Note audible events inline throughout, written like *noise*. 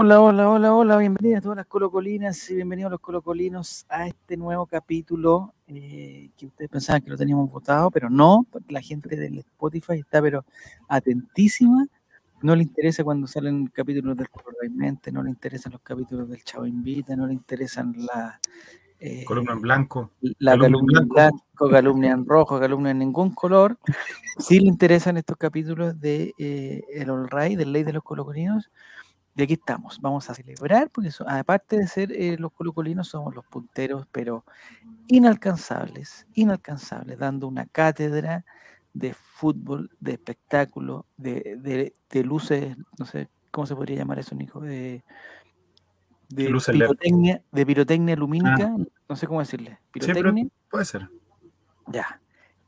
Hola, hola, hola, hola, bienvenidas a todas las colocolinas y bienvenidos los colocolinos a este nuevo capítulo eh, que ustedes pensaban que lo teníamos votado, pero no, porque la gente del Spotify está pero atentísima, no le interesa cuando salen capítulos del Mente, no le interesan los capítulos del Chavo Invita, no le interesan la... Eh, columna en blanco. La columna en blanco, columna en rojo, columna en ningún color. Sí le interesan estos capítulos de eh, El All Right, del Ley de los Colocolinos, y aquí estamos, vamos a celebrar, porque aparte de ser eh, los colocolinos, somos los punteros, pero inalcanzables, inalcanzables, dando una cátedra de fútbol, de espectáculo, de, luces, no sé cómo se podría llamar eso, Nico, de, de pirotecnia, de pirotecnia lumínica, ah. no sé cómo decirle. Pirotecnia. puede ser. Ya,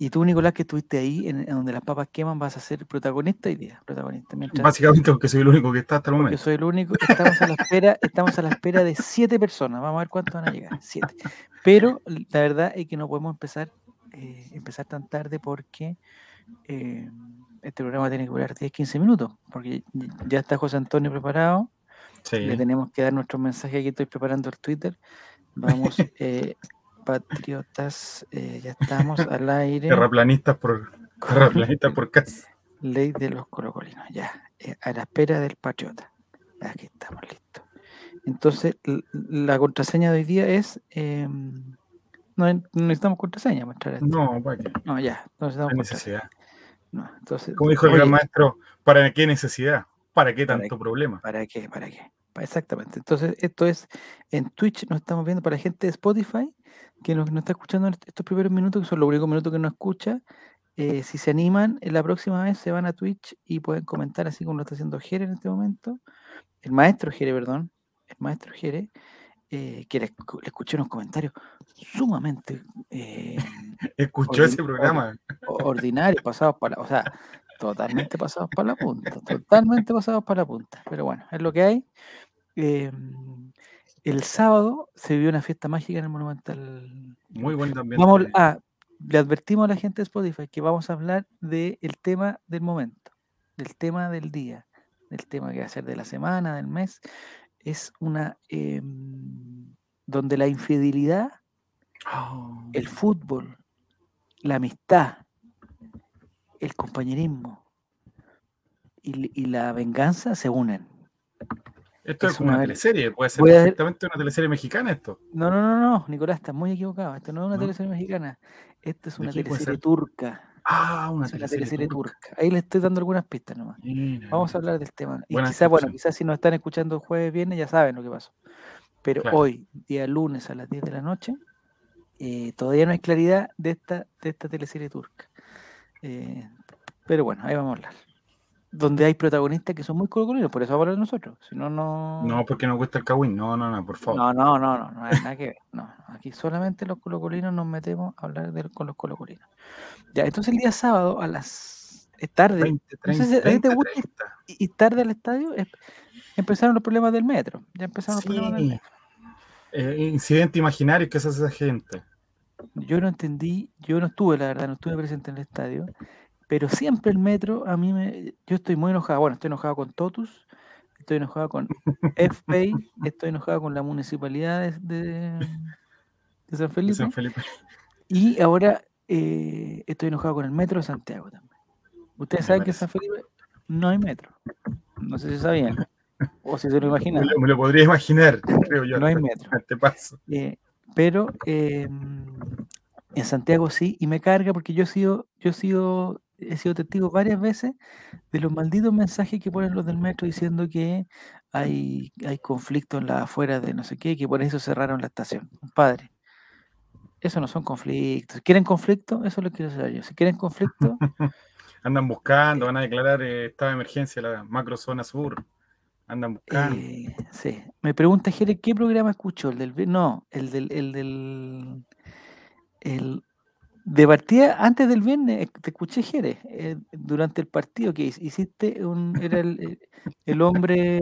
y tú, Nicolás, que estuviste ahí, en, donde las papas queman, vas a ser protagonista hoy día. Protagonista. Básicamente porque soy el único que está hasta el momento. Yo soy el único. Estamos a la espera, estamos a la espera de siete personas. Vamos a ver cuántos van a llegar. Siete. Pero la verdad es que no podemos empezar, eh, empezar tan tarde porque eh, este programa tiene que durar 10, 15 minutos. Porque ya está José Antonio preparado. Sí. Le tenemos que dar nuestro mensaje. Aquí estoy preparando el Twitter. Vamos. *laughs* Eh, patriotas, eh, ya *laughs* estamos al aire. Terraplanistas por, terraplanistas por casa. *laughs* Ley de los colocolinos, ya, eh, a la espera del patriota. Aquí estamos listos. Entonces, la contraseña de hoy día es. Em, no, necesitamos contraseña para No, ¿para qué? No, ya, no necesitamos necesidad. No, entonces, Como dijo el gran maestro, ¿para qué necesidad? ¿Para qué tanto problema? ¿Para qué? ¿Para qué? Exactamente. Entonces, esto es en Twitch, nos estamos viendo para gente de Spotify que nos, está escuchando en estos primeros minutos, que son los únicos minutos que nos escucha. Eh, si se animan, en la próxima vez se van a Twitch y pueden comentar, así como lo está haciendo Jere en este momento. El maestro Jere, perdón. El maestro Jere, eh, que le, escuché unos comentarios sumamente. Eh, *laughs* Escuchó ese programa. Ordinario, pasados para. O sea, totalmente pasados para la punta. Totalmente pasados para la punta. Pero bueno, es lo que hay. Em, el sábado se vivió una fiesta mágica en el Monumental. Muy buen también. Vamos a, le advertimos a la gente de Spotify que vamos a hablar del tema del momento, del tema del día, del tema que va a ser de la semana, del mes. Es una em, donde la infidelidad, oh. el fútbol, la amistad, el compañerismo y, la venganza se unen. Esto es, como una, teleserie, puede ser perfectamente una teleserie mexicana esto. No, no, no, no, Nicolás, estás muy equivocado. Esto no es una teleserie mexicana. Esto es una teleserie turca. Ah, una teleserie, turca. Ahí le estoy dando algunas pistas nomás. Vamos a hablar del tema. Y quizás, bueno, quizás si nos están escuchando jueves, viernes, ya saben lo que pasó. Pero hoy, día lunes a las 10 de la noche, eh, todavía no hay claridad de esta, de esta teleserie turca. Eh, pero bueno, ahí vamos a hablar. Donde hay protagonistas que son muy colocolinos, por eso vamos a hablar de nosotros. Si no, no. No, porque nos gusta el Kawin. No, no, no, por favor. No, no, no, no, no hay nada que ver. No, aquí solamente los colocolinos nos metemos a hablar de, con los colocolinos. Ya, entonces el día sábado a las. Es tarde. 20, 30, 30, Y, tarde al estadio empezaron los problemas del metro. Ya empezaron los problemas del metro. Eh, incidente imaginario que se hace esa gente. Yo no entendí, yo no estuve, la verdad, no estuve presente en el estadio, pero siempre el metro, a mí me. Yo estoy muy enojado. Bueno, estoy enojado con Totus, estoy enojado con FPay, *laughs* estoy enojado con la municipalidad de, San, Felipe, Y ahora eh, estoy enojado con el metro de Santiago también. Ustedes saben que en San Felipe no hay metro. No sé si sabían. O si se lo *laughs* imaginan. Me lo, podría imaginar, creo yo. No hay metro. Te paso. Eh, pero em, en Santiago sí, y me carga porque yo he sido, yo he sido he sido testigo varias veces de los malditos mensajes que ponen los del metro diciendo que hay, hay conflicto en la afuera de no sé qué, que por eso cerraron la estación. Padre, eso no son conflictos. ¿Quieren conflicto? Eso lo quiero saber yo. Si quieren conflicto... *laughs* Andan buscando, van a declarar eh, estado de emergencia la macrozona sur. Andan buscando. Eh, sí. Me pregunta Jere, ¿qué programa escuchó? ¿El del... No, el del... El del el, de partida, antes del viernes, eh, te escuché, Jerez, eh, durante el partido que hiciste, un, era el, el hombre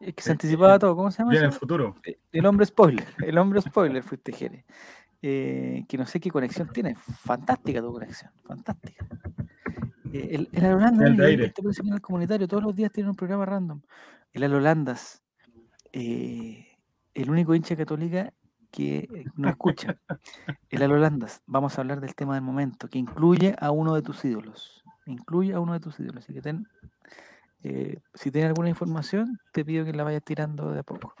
eh, que se anticipaba todo, ¿cómo se llama? el futuro. El hombre spoiler, el hombre spoiler fuiste, Jerez. que no sé qué conexión tiene, fantástica tu conexión, fantástica. Eh, el, el Holanda, el, canal comunitario, todos los días tiene un programa random. El Holandas, eh, el único hincha católica que no escucha. El Holandas, vamos a hablar del tema del momento, que incluye a uno de tus ídolos. Incluye a uno de tus ídolos. Así que ten, eh, si tienes alguna información, te pido que la vayas tirando de a poco.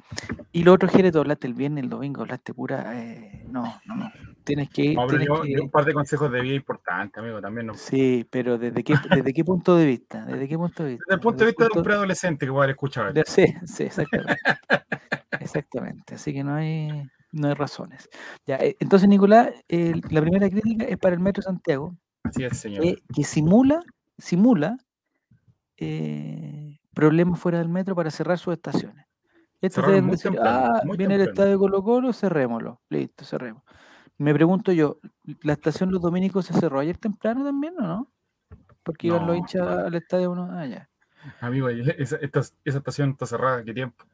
Y lo otro, Jerez, hablaste el viernes, el domingo, hablaste pura. Eh, no, no, no. Tienes que ir. un par de consejos de vida importantes, amigo, también. No. Sí, pero ¿desde qué, ¿desde qué punto de vista? ¿Desde qué punto de vista? Desde el punto de vista de un preadolescente que va a escuchar. Sí, sí, exactamente. exactamente. Así que no hay, no hay razones. Ya, eh, entonces, Nicolás, la primera crítica es para el Metro Santiago. Así es, señor. que simula, simula eh, problemas fuera del metro para cerrar sus estaciones. Esto deben decir, ah, viene el estadio de Colo Colo, cerrémoslo. Listo, cerremos. Me pregunto yo, ¿la estación Los Dominicos se cerró ayer temprano también o no? Porque iban los hinchas al estadio uno. Ah, ya. Amigo, esa, estación está cerrada, ¿qué tiempo?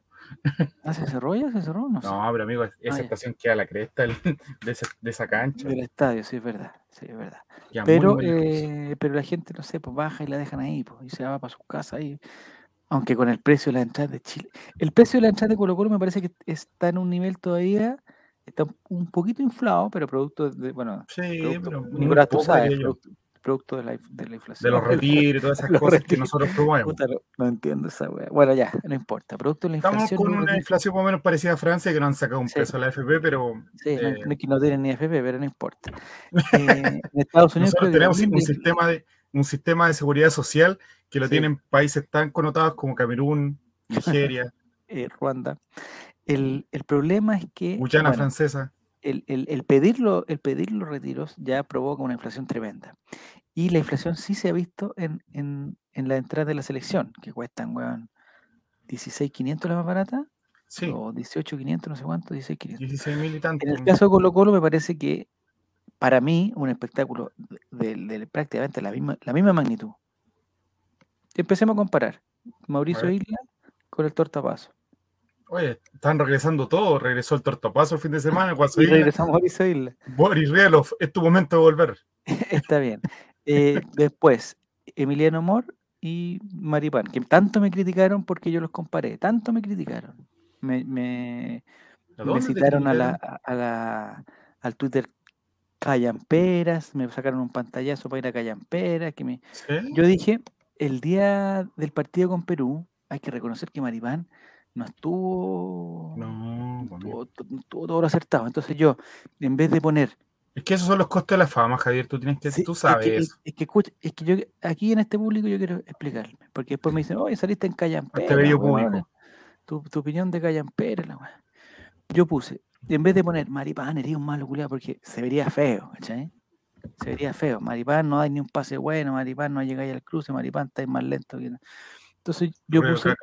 ¿Ah, se cerró ya? ¿Se cerró? No, no pero amigo, esa ah, estación queda a la cresta de, esa, cancha. Del estadio, sí, es verdad. Sí, es verdad. pero, eh, pero la gente, no sé, pues baja y la dejan ahí, pues, y se va para su casa ahí. Aunque con el precio de la entrada de Chile. El precio de la entrada de Colo Colo me parece que está en un nivel todavía, está un poquito inflado, pero producto de, bueno, sí, pero Nicolás, tú sabes, producto de la, de la inflación. De los *laughs* retiros y todas esas cosas que nosotros probamos. no, entiendo esa weá. Bueno, ya, no importa. Producto de la inflación. Estamos con una inflación más o menos parecida a Francia, que no han sacado un peso a la FP, pero. Sí, eh, no, que no tienen ni FP, pero no importa. Eh, en Estados Unidos. Nosotros tenemos un, sistema de, un sistema de seguridad social que lo tienen países tan connotados como Camerún, *laughs* Nigeria. eh, Ruanda. El, el, problema es que. Guyana francesa el, el, el, pedirlo, el pedir los retiros ya provoca una inflación tremenda. Y la inflación sí se ha visto en, en, en la entrada de la selección, que cuestan, weón, 16.500 la más barata. Sí. O 18.500, no sé cuánto, 16.500. 16.000 y tanto. En el caso de Colo Colo me parece que para mí un espectáculo de, de, prácticamente la misma, la misma magnitud. Empecemos a comparar. Mauricio Isla con el tortapaso. Oye, están regresando todos. Regresó el tortapaso el fin de semana. y *laughs* regresamos a Isla. Boris Rielov, es tu momento de volver. *laughs* Está bien. Eh, después, Emiliano Mor y Maripán, que tanto me criticaron porque yo los comparé. Tanto me criticaron. Me, me, citaron a la, a la, al Twitter Callamperas, me sacaron un pantallazo para ir a Callamperas. Que me... Yo dije, el día del partido con Perú, hay que reconocer que Maripán no estuvo, no, estuvo, todo lo acertado. Entonces yo, en vez de poner... Es que esos son los costes de la fama, Javier, tú tienes que, tú sabes. Es que, es que, yo aquí en este público yo quiero explicarme, porque después me dicen, oye, saliste en Callampera. Este bello público. Tu, tu, opinión de Callampera, la Yo puse, en vez de poner Maripán, eres un malo culiado, porque se vería feo, ¿cachai? Se vería feo. Maripán no hay ni un pase bueno, Maripán no llegado al cruce, Maripán está más lento. Que... Entonces yo puse,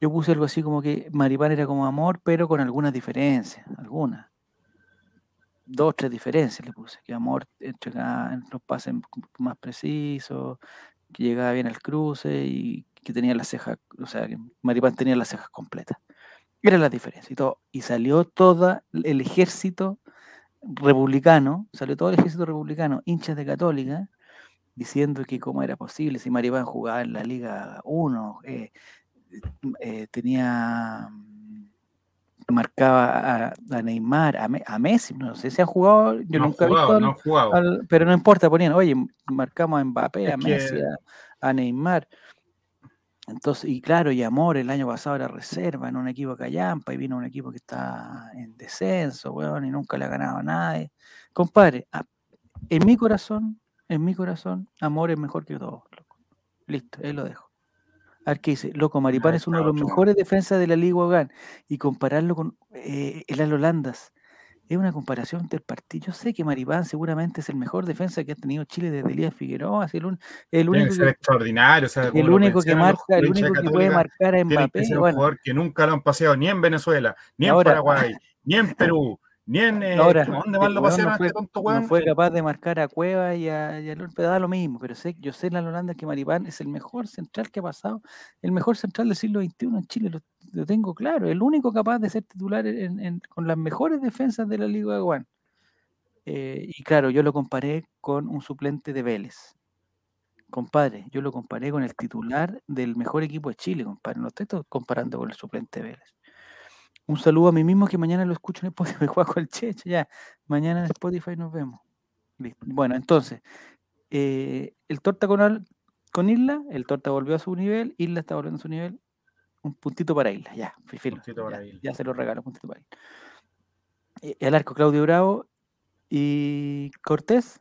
yo puse algo así como que Maripán era como amor, pero con algunas diferencias, algunas. Dos, tres diferencias le puse. Que amor entregaba los pases más precisos, que llegaba bien al cruce y que tenía las cejas, o sea, que Maripán tenía las cejas completas. Era la diferencia y todo. Y salió todo el ejército republicano, salió todo el ejército republicano, hinchas de Católica, diciendo que cómo era posible si Maripán jugaba en la Liga 1, eh, eh, tenía mm, marcaba a, Neymar, a, Messi, no sé si han jugado, yo nunca he visto, no pero no importa, ponían, oye, marcamos a Mbappé, a Messi, a, Neymar. Entonces, y claro, y Amor el año pasado era reserva en un equipo Callampa y vino un equipo que está en descenso, weón, y nunca le ha ganado a nadie. Compadre, en mi corazón, en mi corazón, Amor es mejor que todos. Listo, ahí lo dejo. A ver qué dice. Loco, Maripán es uno de los mejores defensas de la Liga Hogan. Y compararlo con eh, el Holandas es una comparación del partido. Yo sé que Maripán seguramente es el mejor defensa que ha tenido Chile desde Elías Figueroa. Es el, el único que, extraordinario. el único que marca, el único que puede marcar a Mbappé. Que un jugador que nunca lo han paseado ni en Venezuela, ni en Paraguay, ni en Perú. Ni en, eh, Ahora, ¿dónde van lo pasaron no fue, este tonto No fue capaz de marcar a Cueva y a, y a da lo mismo. Pero sé, yo sé en la Holanda que Maripán es el mejor central que ha pasado, el mejor central del siglo XXI en Chile, lo, tengo claro. El único capaz de ser titular con las mejores defensas de la Liga de Guan. Eh, y claro, yo lo comparé con un suplente de Vélez. compadre, yo lo comparé con el titular del mejor equipo de Chile, compadre. No estoy comparando con el suplente Vélez. Un saludo a mí mismo que mañana lo escucho en Spotify, con el Cheche, ya. Mañana en Spotify nos vemos. Bueno, entonces, eh, el Torta con, con Isla, el Torta volvió a su nivel, Isla está volviendo a su nivel, un puntito para Isla, ya, ya, se lo regalo, un puntito para Isla. Eh, el arco Claudio Bravo y Cortés,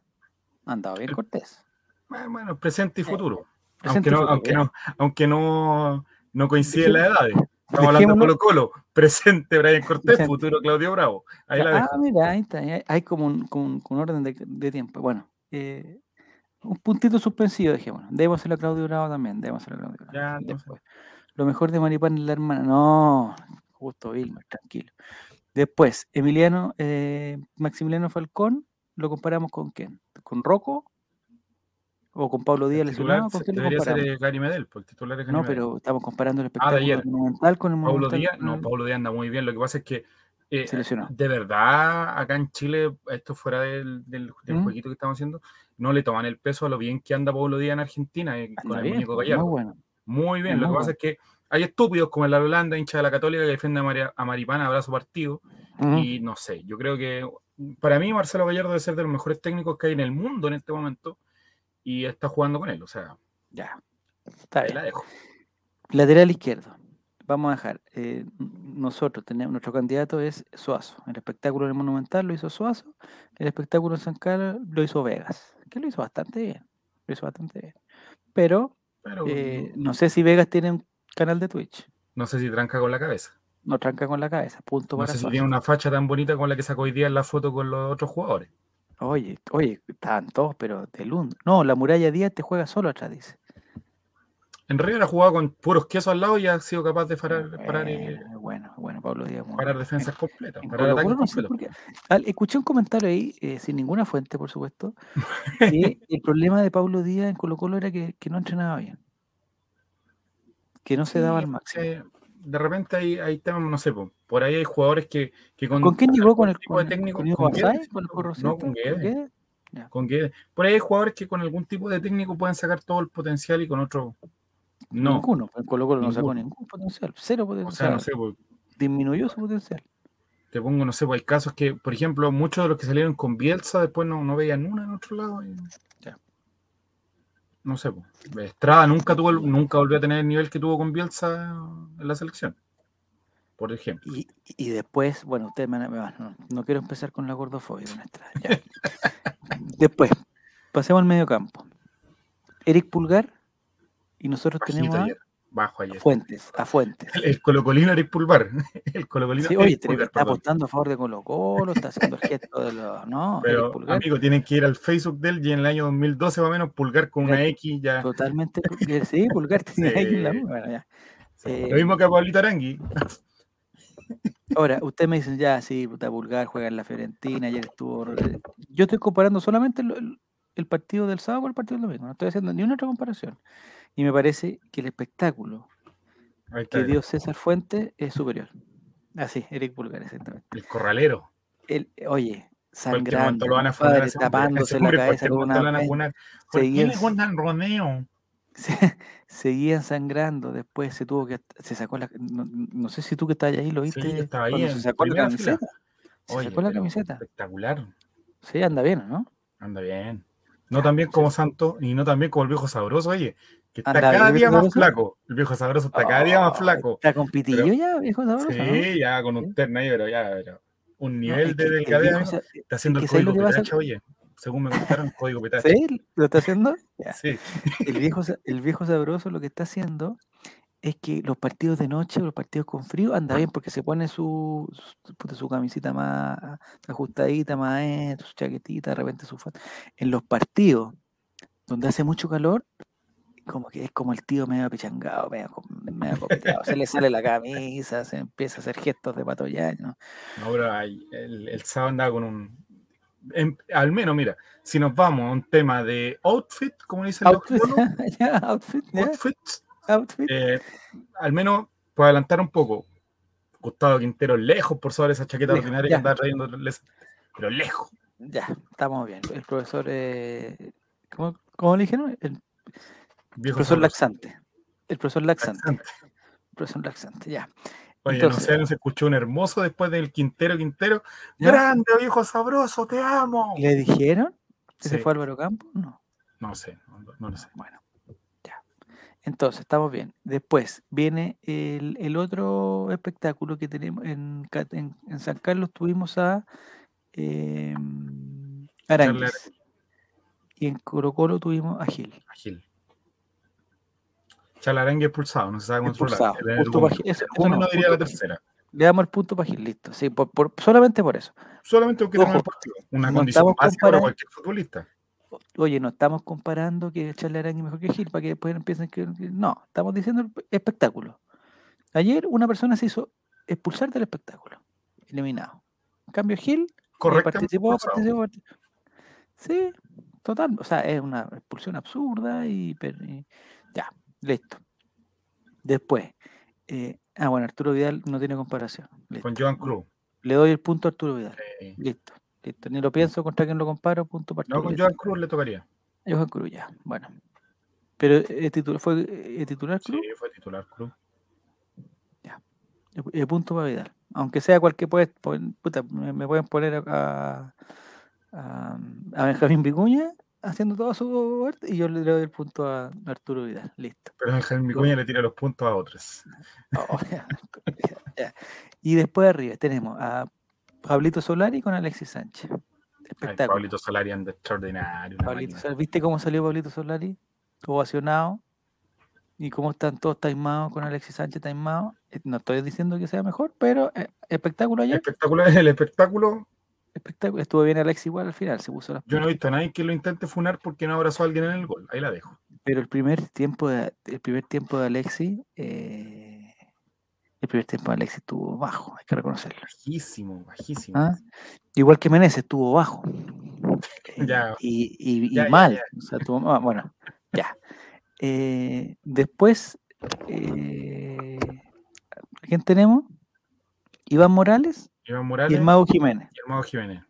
andado bien Cortés. Bueno, presente y futuro. aunque, no, aunque, no, aunque no, no coincide la edad. Estamos hablando de Colo Colo, *laughs* presente Brian Cortés, futuro Claudio Bravo. Ahí la ah, mira, ahí está, hay como un, orden de, tiempo. Bueno, eh, un puntito suspensivo, bueno, Déboselo a Claudio Bravo también, déboselo a Claudio Bravo. Ya, Después. Lo mejor de Maripán es la hermana. No, justo Vilma, tranquilo. Después, Emiliano, eh, Maximiliano Falcón, lo comparamos con quién? ¿Con Rocco? ¿O con Pablo Díaz lesionado? ¿Con debería ser Gary Medel, porque el titular es No, pero estamos comparando el ah, espectáculo monumental con el Pablo Díaz, no, Pablo Díaz anda muy bien. Lo que pasa es que eh, de verdad, acá en Chile, esto fuera del, del, ¿Mm? jueguito que estamos haciendo, no le toman el peso a lo bien que anda Pablo Díaz en Argentina eh, con el muñeco pues, Gallardo. Muy bueno. Muy bien, lo que pasa es que hay estúpidos como el Holanda, hincha de la Católica, que defiende a, Maripana, abrazo partido. Y no sé, yo creo que para mí Marcelo Gallardo debe ser de los mejores técnicos que hay en el mundo en este momento y está jugando con él, o sea. Ya, está bien. La dejo. Lateral izquierdo. Vamos a dejar. Eh, nosotros tenemos, nuestro candidato es Suazo. El espectáculo en el Monumental lo hizo Suazo. El espectáculo en San Carlos lo hizo Vegas. Que lo hizo bastante bien. Lo hizo bastante bien. Pero, eh, no sé si Vegas tiene un canal de Twitch. No sé si tranca con la cabeza. No tranca con la cabeza, punto no sé si tiene una facha tan bonita con la que sacó hoy día en la foto con los otros jugadores. Oye, oye, estaban todos, pero de luz. No, la muralla Díaz te juega solo atrás, dice. En realidad ha jugado con puros quesos al lado y ha sido capaz de parar, bueno, bueno, Pablo Díaz. Parar defensas completas. escuché un comentario ahí, eh, sin ninguna fuente, por supuesto, *laughs* que el problema de Pablo Díaz en Colo Colo era que, no entrenaba bien. Que no se daba al máximo. De repente hay, hay temas, no sé, por ahí hay jugadores que, con, ¿Con quién llegó con el tipo de técnico? ¿Con, Guedes? ¿Con, el no, con Guedes. Con Guedes. Por ahí hay jugadores que con algún tipo de técnico pueden sacar todo el potencial y con otro no. Ninguno. El Colo Colo no sacó ningún potencial. Cero potencial. O sea, no sé, pues, Disminuyó su potencial. Te pongo, no sé, pues hay casos que, por ejemplo, muchos de los que salieron con Bielsa después no, no veían una en otro lado. Ya. No sé, pues. Estrada nunca tuvo, nunca volvió a tener el nivel que tuvo con Bielsa en la selección. Por ejemplo. Y, y después, bueno, ustedes me, no, no, quiero empezar con la gordofobia con Estrada. *laughs* después, pasemos al medio campo. Eric Pulgar y nosotros tenemos a, bajo Fuentes, a Fuentes. *laughs* El, colocolino Eric Pulvar. *laughs* El colocolino sí, oye, está apostando a favor de Colo Colo, está haciendo el gesto de los. *laughs* No, pero amigo, tienen que ir al Facebook de él y en el año 2012 más o menos Pulgar con una X ya. Totalmente, sí, Pulgar tiene X la bueno, ya. Lo mismo que a Pablito Arangui. Ahora, usted me dice, ya, sí, puta Pulgar juega en la Fiorentina, ayer estuvo. Yo estoy comparando solamente el, el partido del sábado con el partido del domingo, no estoy haciendo ni una otra comparación. Y me parece que el espectáculo que dio César Fuente es superior. Así, ah, Eric Pulgar, exactamente. El corralero. El, oye, sangrando, lo van a padre, tapándose la cabeza con una... ¿Por seguían, qué le Romeo? *laughs* seguían sangrando, después se tuvo que... Se sacó la... No, sé si tú que estás ahí lo viste. Sí, estaba ahí se sacó la camiseta. se sacó la camiseta. Espectacular. Sí, anda bien, ¿no? Anda bien. No tan bien como Santo y no tan bien como el viejo sabroso, oye está cada día más flaco. El viejo sabroso está cada día más oh, flaco. ¿Está con pitillo ya, viejo sabroso? Sí, ya con un terno ahí, pero ya, pero un nivel de delgadez. Está haciendo el código petacha, oye. Según me contaron, código petacha. ¿Sí? ¿Lo está haciendo? Sí. El viejo, el viejo sabroso lo que está haciendo es que los partidos de noche, los partidos con frío, anda bien porque se pone su, su, su camisita más ajustadita, más eh, su chaquetita, de repente su En los partidos donde hace mucho calor, como que es como el tío medio pichangado, medio, medio se le *laughs* sale la camisa, se empieza a hacer gestos de patoyaño. ¿no? Ahora el, el sábado andaba con un. al menos, mira, si nos vamos a un tema de outfit, como dicen outfit, los outfit, *laughs* outfit, eh, al menos puedo adelantar un poco. Gustavo Quintero lejos por sobre esa chaqueta ordinaria que andaba trayendo, pero lejos. Ya, estamos bien. El profesor, eh, ¿cómo, ¿cómo, le dijeron? El el profesor laxante. El profesor laxante. El profesor laxante, ya. Oye, no sé, se escuchó un hermoso después del Quintero Quintero. Grande, viejo sabroso, te amo. ¿Le dijeron? ¿Que se fue Álvaro Campos? No. No sé, no, lo sé. Bueno, ya. Entonces, estamos bien. Después viene el, otro espectáculo que tenemos en, en, San Carlos. Tuvimos a eh. Y en Colo Colo tuvimos a Gil. A Gil. Chalarengue expulsado, no se sabe controlar. No diría la tercera. Le damos el punto para Gil, listo. Sí, por, solamente por eso. Solamente porque tenemos el partido. Una condición básica para cualquier futbolista. Oye, no estamos comparando que Charlie Arangue mejor que Gil para que después empiecen que. No, estamos diciendo espectáculo. Ayer una persona se hizo expulsar del espectáculo, eliminado. En cambio, Gil eh, participó, participó, Sí, total. O sea, es una expulsión absurda y, y ya. Listo. Después. Eh, ah, bueno, Arturo Vidal no tiene comparación. Con Joan Cruz. Le doy el punto a Arturo Vidal. Listo. Listo. Ni lo pienso contra quién lo comparo, punto para No, con Joan Cruz le tocaría. Joan Cruz, ya. Bueno. Pero eh, ¿fue eh, titular Cruz? Sí, fue titular Cruz. Ya. El punto para Vidal. Aunque sea cualquier puede, puta, me, pueden poner a, a, a Benjamín Vicuña haciendo todo su y yo le doy el punto a Arturo Vidal. Listo. Pero Ángel Micuña le tira los puntos a otros. Oh, *laughs* y después arriba tenemos a Pablito Solari con Alexis Sánchez. Espectáculo. Pablito Solari anda extraordinario. ¿Viste cómo salió Pablito Solari? Ovacionado. Y cómo están todos taimados con Alexis Sánchez taimado. Eh, no estoy diciendo que sea mejor, pero eh, espectáculo ayer. Espectáculo es el espectáculo espectáculo. Estuvo bien Alex igual al final, se puso Yo no he visto a nadie que lo intente funar porque no abrazó a alguien en el gol. Ahí la dejo. Pero el primer tiempo de, el primer tiempo de Alexi, eh, el primer tiempo de Alexi estuvo bajo, hay que reconocerlo. Bajísimo, bajísimo. ¿Ah? Igual que Menezes estuvo bajo. *laughs* ya. Y, mal. O sea, ah, bueno, ya. Eh, después, eh, ¿quién tenemos? Iván Morales y el Mago Jiménez. Y el Mago Jiménez.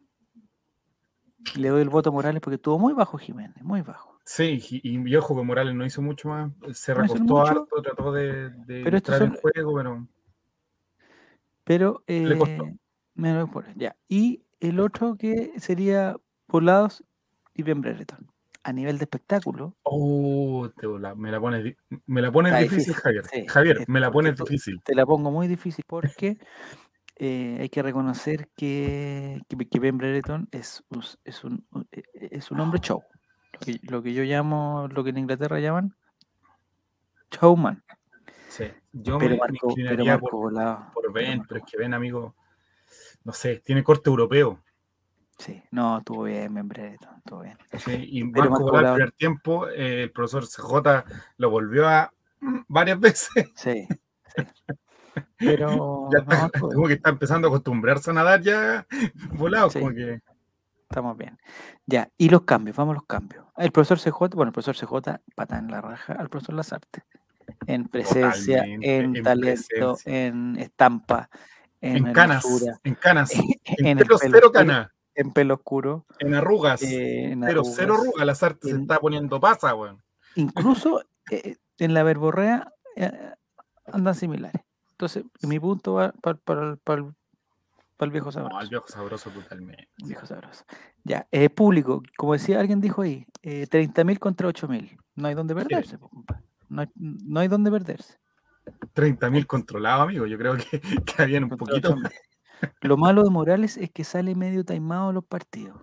Le doy el voto a Morales porque estuvo muy bajo Jiménez, muy bajo. Sí, y, ojo que Morales no hizo mucho más. Se recostó harto, trató de, pero entrar en juego, pero. Pero. Eh, Le costó. Me por, ya. Y el otro que sería Volados y Ben Brereton. A nivel de espectáculo. Oh, me la pones, me la pones difícil, Javier. Javier, me la pones difícil. Te la pongo muy difícil porque *laughs* eh, hay que reconocer que, que, Ben Brereton es, es, un, e, e, es un hombre show. Lo que, yo llamo, lo que en Inglaterra llaman showman. Sí, yo pero me, inclinaría por, Ben, pero, es que Ben, amigo, no sé, tiene corte europeo. Sí, no, estuvo bien, Brereton, estuvo bien. Sí, y Marco el primer tiempo, eh, el profesor CJ lo volvió a *laughs* varias veces. Sí, sí. *laughs* Pero. como que está empezando a acostumbrarse a nadar ya *laughs* volado, como que. Estamos bien. Ya, y los cambios, vamos a los cambios. El profesor CJ, bueno, el profesor CJ pata en la raja al profesor Lazarte. En presencia, en, talento, en estampa, en, canas, en canas, en, *laughs* pelo cero cana. En pelo oscuro. En arrugas. Eh, pero cero arrugas, Lazarte se está poniendo pasa, weón. Incluso eh, en la verborrea eh, andan similares. Entonces, mi punto va para, el, viejo sabroso. No, el viejo sabroso totalmente. viejo sabroso. Ya, eh, público, como decía alguien dijo ahí, eh, 30.000 contra 8.000. No hay donde perderse, no hay, no hay donde perderse. 30.000 controlados, amigo. Yo creo que, *laughs* que habían un poquito. Lo malo de Morales es que sale medio taimado los partidos.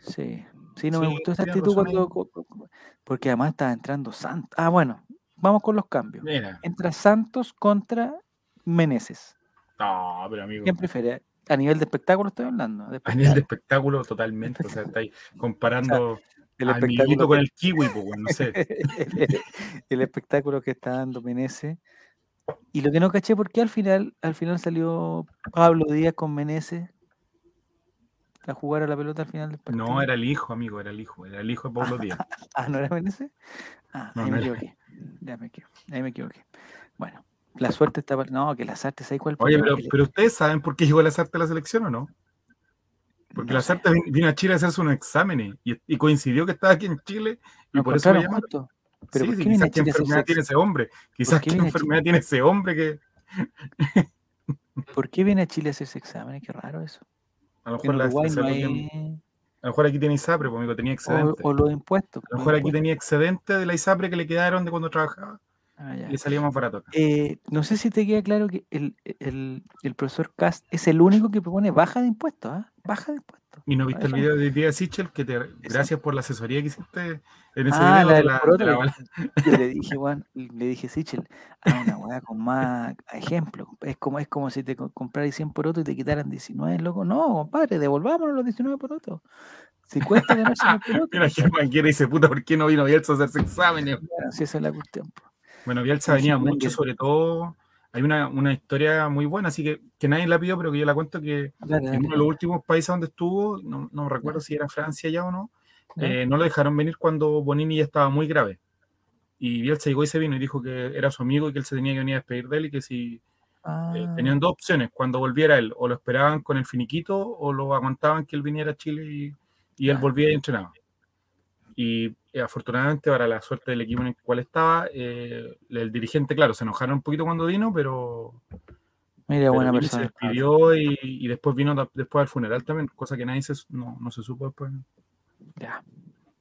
Sí. Sí, no me gustó esa actitud cuando, porque además estaba entrando Santos. Ah, bueno, Vamos con los cambios. Entra Santos contra Meneses. No, pero amigo. ¿Quién prefiere? A nivel de espectáculo estoy hablando. A nivel de espectáculo, totalmente. O sea, estáis comparando el espectáculo con el kiwi, pues, no sé. *laughs* el, espectáculo que está dando Meneses. Y lo que no caché, porque al final, al final salió Pablo Díaz con Meneses a jugar a la pelota al final del partido. No, era el hijo, amigo, era el hijo, era el hijo de Pablo Díaz. *laughs* ah, ¿no era Meneses? Ah, ahí me equivoqué. Ya me equivoqué. Ahí me equivoqué. Bueno, la suerte está. No, que las artes hay cuál. Oye, pero, pero, ustedes saben por qué llegó las artes a la selección o no? Porque la Sarta vino a Chile a hacerse unos exámenes y, coincidió que estaba aquí en Chile y por eso le llamaron. Pero sí, quizás qué enfermedad tiene ese hombre. Quizás qué, enfermedad tiene ese hombre que. ¿Por qué viene a Chile a hacerse exámenes? Qué raro eso. A lo mejor la A lo mejor aquí tiene ISAPRE, porque tenía excedente. O, los impuestos. A lo mejor aquí tenía excedente de la ISAPRE que le quedaron de cuando trabajaba. Ah, le salía más barato. Eh, no sé si te queda claro que el, profesor Cast es el único que propone baja de impuestos, ¿ah? Baja de impuestos. ¿Y no viste el video de Díaz Sichel? Que te, gracias por la asesoría que hiciste en ese ah, video. La de la, Yo le dije, Juan, le dije, Sichel, una weá con más ejemplo. Es como, es como si te compraras 100 por otro y te quitaran 19, loco. No, compadre, devolvámonos los 19 por otro. Si cuesta ganarse los por *laughs* otro. Mira, Germán quiere dice, puta, ¿por qué no vino Bielsa a hacerse exámenes? Bueno, si esa es la cuestión. Bueno, Bielsa venía mucho, sobre todo hay una, una, historia muy buena, así que, que nadie la pidió, pero que yo la cuento que en uno de los últimos países donde estuvo, no, no recuerdo si era Francia ya o no, eh, no lo dejaron venir cuando Bonini ya estaba muy grave. Y Bielsa llegó y se vino y dijo que era su amigo y que él se tenía que venir a despedir de él y que si eh, ah. tenían dos opciones, cuando volviera él, o lo esperaban con el finiquito o lo aguantaban que él viniera a Chile y, y él volvía y entrenaba. Y eh, afortunadamente para la suerte del equipo en el cual estaba, eh, el dirigente, claro, se enojaron un poquito cuando vino, pero, Mira, buena persona. se despidió y, después vino después al funeral también, cosa que nadie se, no, no se supo después. Ya,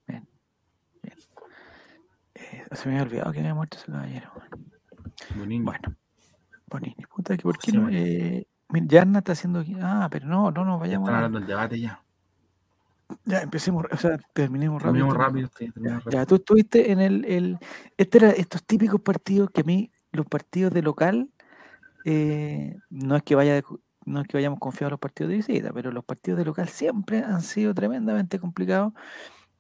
bien, bien. Eh, se me había olvidado que había muerto ese caballero. Bonini. Bueno, Bonini, puta, que ¿por qué no? Eh, Yarna está haciendo. Ah, pero no, no nos vayamos. Están hablando del debate ya. Ya, empecemos, o sea, terminemos rápido. Terminemos rápido, Ya, tú estuviste en el, el, este era estos típicos partidos que a mí, los partidos de local, eh, no es que vaya no es que vayamos confiados a los partidos de visita, pero los partidos de local siempre han sido tremendamente complicados.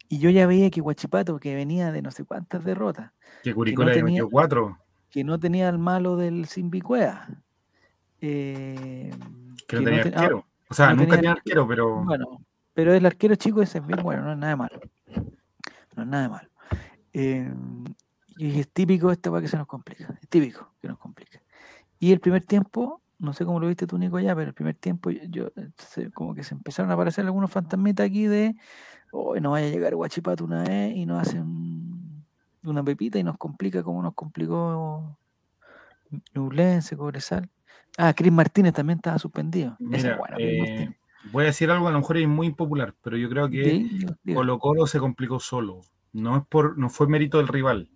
Y yo ya veía que Guachipato, que venía de no sé cuántas derrotas, que Curicó no tenía, cuatro. Que no tenía el malo del Simbicuea. Eh, que no tenía arquero. o sea, nunca tenía arquero, pero. Bueno, pero el arquero chico ese es bien bueno, no es nada de malo. No es nada de malo. Eh, y es típico esto para que se nos complica. Es típico que nos complica. Y el primer tiempo, no sé cómo lo viste tú, Nico, ya, pero el primer tiempo, yo, como que se empezaron a aparecer algunos fantasmitas aquí de, hoy no vaya a llegar Guachipato una vez y nos hacen una pepita y nos complica como nos complicó Nublense, Cobresal. Ah, Cris Martínez también estaba suspendido. Mira, Voy a decir algo, a lo mejor es muy impopular, pero yo creo que Colo Colo se complicó solo. No, es por, no fue mérito del rival.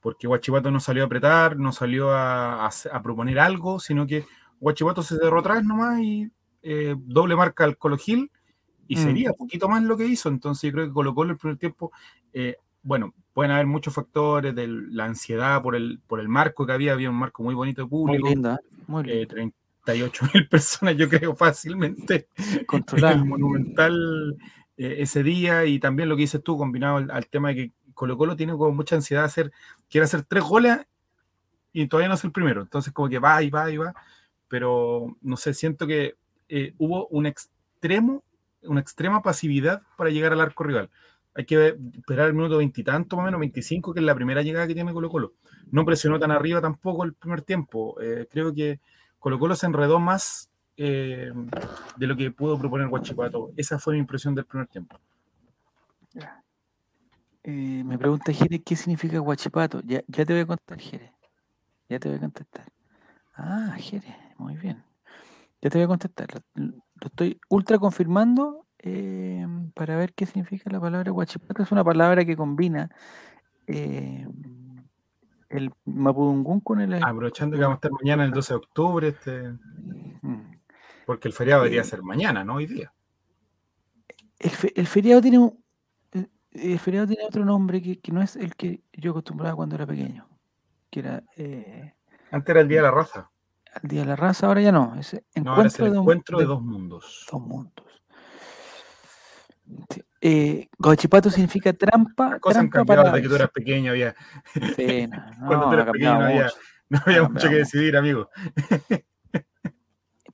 Porque Guachipato no salió a apretar, no salió a, proponer algo, sino que Guachipato se cerró atrás nomás y eh, doble marca al Colo Gil y mm. sería poquito más lo que hizo. Entonces yo creo que Colo Colo el primer tiempo, eh, bueno, pueden haber muchos factores de la ansiedad por el, por el marco que había, había un marco muy bonito de público. Muy linda, muy linda. Eh, 38 mil personas, yo creo, fácilmente. El Monumental eh, ese día y también lo que dices tú, combinado al, tema de que Colo Colo tiene como mucha ansiedad de hacer, quiere hacer tres goles y todavía no es el primero. Entonces, como que va y va y va. Pero no sé, siento que eh, hubo un extremo, una extrema pasividad para llegar al arco rival. Hay que esperar el minuto veintitanto, más o menos, 25, que es la primera llegada que tiene Colo Colo. No presionó tan arriba tampoco el primer tiempo. Eh, creo que Colo Colo se enredó más eh, de lo que pudo proponer Guachipato. Esa fue mi impresión del primer tiempo. Eh, me pregunta Jere, ¿qué significa Guachipato? Ya, ya te voy a contar, Jere. Ya te voy a contestar. Ah, Jere, muy bien. Ya te voy a contestar. Lo, estoy ultra confirmando eh, para ver qué significa la palabra Guachipato. Es una palabra que combina el Mapudungún con el. Aprovechando que vamos a estar mañana, el 12 de octubre, este. Mm. Porque el feriado debería ser mañana, no hoy día. El, feriado tiene un. El, feriado tiene otro nombre que, no es el que yo acostumbraba cuando era pequeño. Que era. Eh, Antes era el Día de la Raza. El Día de la Raza, ahora ya no. Es encuentro, el encuentro de, dos mundos. Dos mundos. Eh, Guachipato significa trampa. cosas han cambiado desde que tú eras pequeño. Había... *laughs* Cuando tú eras pequeño no había, mucho, que decidir, amigo. *laughs*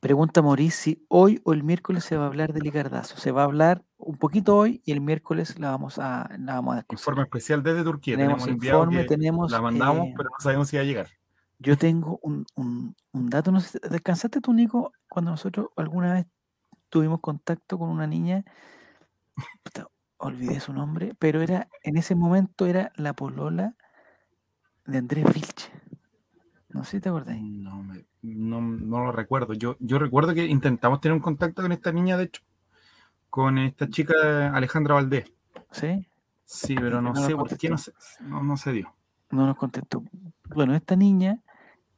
Pregunta Maurice si hoy o el miércoles se va a hablar de Licardazo. Se va a hablar un poquito hoy y el miércoles la vamos a, la vamos a Informe especial desde Turquía. Tenemos, informe, tenemos. La mandamos, eh, pero no sabemos si va a llegar. Yo tengo un, un, un dato. No ¿Descansaste tú, Nico, cuando nosotros alguna vez tuvimos contacto con una niña, olvidé su nombre, pero era en ese momento era la polola de Andrés Vilche. No sé si te acordáis. No, no, lo recuerdo. Yo, yo recuerdo que intentamos tener un contacto con esta niña, de hecho, con esta chica Alejandra Valdés. ¿Sí? Sí, pero no, sé por qué no se, no, se dio. No nos contestó. Bueno, esta niña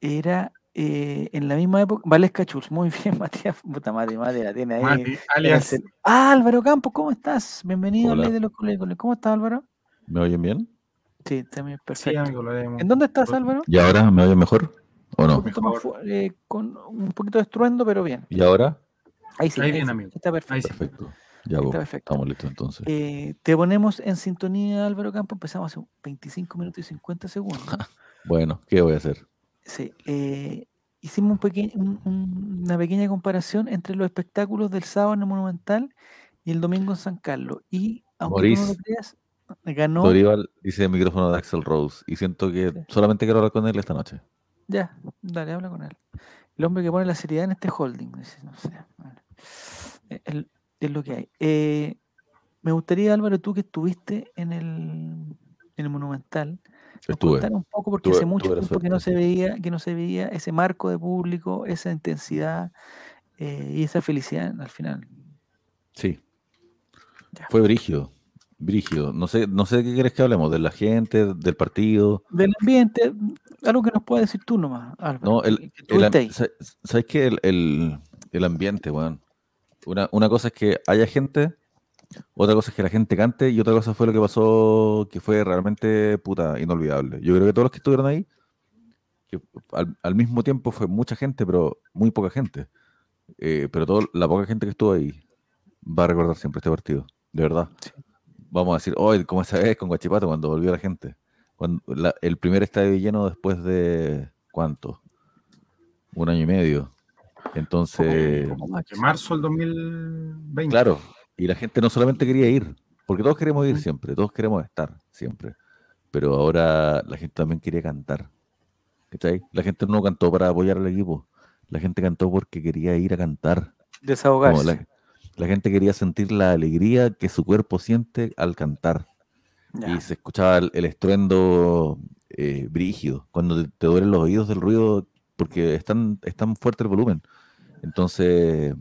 era eh, en la misma época, Valesca Chulz, muy bien, *laughs* Matías, puta madre, madre, la tiene ahí. alias. Ah, Álvaro Campos, ¿cómo estás? Bienvenido a Ley de los Colegios. ¿Cómo estás, Álvaro? ¿Me oyen bien? Sí, también perfecto. ¿En dónde estás, Álvaro? ¿Y ahora me oye mejor o no? Eh, con un poquito de estruendo, pero bien. ¿Y ahora? Ahí sí, ahí, bien, amigo. está perfecto. perfecto. Ya está perfecto. estamos listos entonces. Eh, te ponemos en sintonía, Álvaro Campo. Empezamos hace 25 minutos y 50 segundos. *laughs* bueno, ¿qué voy a hacer? Sí, eh, hicimos una pequeña comparación entre los espectáculos del sábado en el Monumental y el domingo en San Carlos. Y aunque no lo creas, Ganó. Dorival dice el micrófono de Axel Rose y siento que solamente quiero hablar con él esta noche. Ya, dale, habla con él. El hombre que pone la seriedad en este holding. No sé. es lo que hay. Eh, me gustaría, Álvaro, tú que estuviste en el, en el Monumental, Estuve. un poco porque hace mucho tiempo que no se veía, que no se veía ese marco de público, esa intensidad eh, y esa felicidad al final. Sí. Fue brígido. Brígido, no sé, no sé de qué quieres que hablemos, de la gente, del partido. Del ambiente, algo que nos puedas decir tú nomás, No, el, ¿sabes qué? El, el, ambiente, weón. Una, una cosa es que haya gente, otra cosa es que la gente cante y otra cosa fue lo que pasó que fue realmente puta inolvidable. Yo creo que todos los que estuvieron ahí, al, al, mismo tiempo fue mucha gente, pero muy poca gente. Eh, pero toda la poca gente que estuvo ahí va a recordar siempre este partido, de verdad. Sí vamos a decir, hoy, como esa vez con Guachipato, cuando volvió la gente. Cuando el primer estadio lleno después de, ¿cuánto? Un año y medio. Entonces... De marzo del 2020. Claro, y la gente no solamente quería ir, porque todos queremos ir siempre, todos queremos estar siempre. Pero ahora la gente también quería cantar. ¿Cachai? La gente no cantó para apoyar al equipo, la gente cantó porque quería ir a cantar. Desahogarse. La gente quería sentir la alegría que su cuerpo siente al cantar. Y se escuchaba el, estruendo eh, brígido, cuando te, duelen los oídos del ruido, porque es tan, fuerte el volumen. Entonces,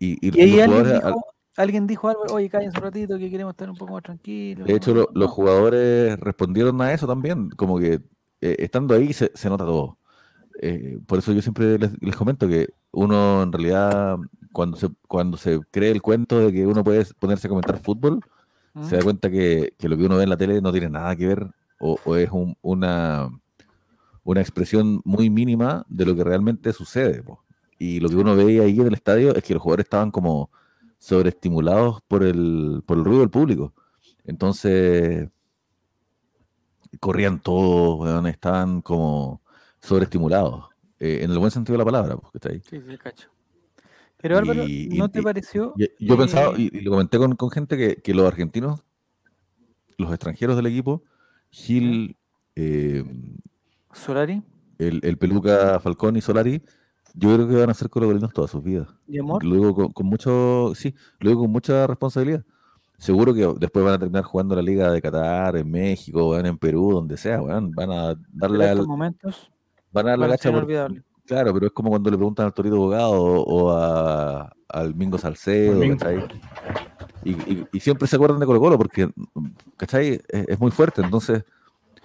y, alguien, dijo, algo, oye, cállense un ratito, que queremos estar un poco más tranquilos. De hecho, los jugadores respondieron a eso también, como que eh, estando ahí se, nota todo. Eh, por eso yo siempre les, comento que uno en realidad cuando se, cuando se cree el cuento de que uno puede ponerse a comentar fútbol, se da cuenta que, lo que uno ve en la tele no tiene nada que ver o, es una, una expresión muy mínima de lo que realmente sucede. Y lo que uno ve ahí en el estadio es que los jugadores estaban como sobreestimulados por el, por el ruido del público. Entonces, corrían todos, estaban como sobreestimulados, eh, en el buen sentido de la palabra. Porque está ahí. Sí, sí, cacho. Pero Álvaro, ¿no te pareció? yo pensaba, y, lo comenté con, gente, que, los argentinos, los extranjeros del equipo, Gil, eh, Solari, el, Peluca Falcón y Solari, yo creo que van a ser colombianos todas sus vidas. ¿Y amor? Luego con, mucho, sí, luego con mucha responsabilidad. Seguro que después van a terminar jugando la Liga de Qatar, en México, van en Perú, donde sea, van, van a darle al, momentos van a dar la gacha Claro, pero es como cuando le preguntan al Torito Bogado o, a, al Mingo Salcedo, ¿cachai? Y, siempre se acuerdan de Colo Colo porque, ¿cachai? Es, muy fuerte. Entonces,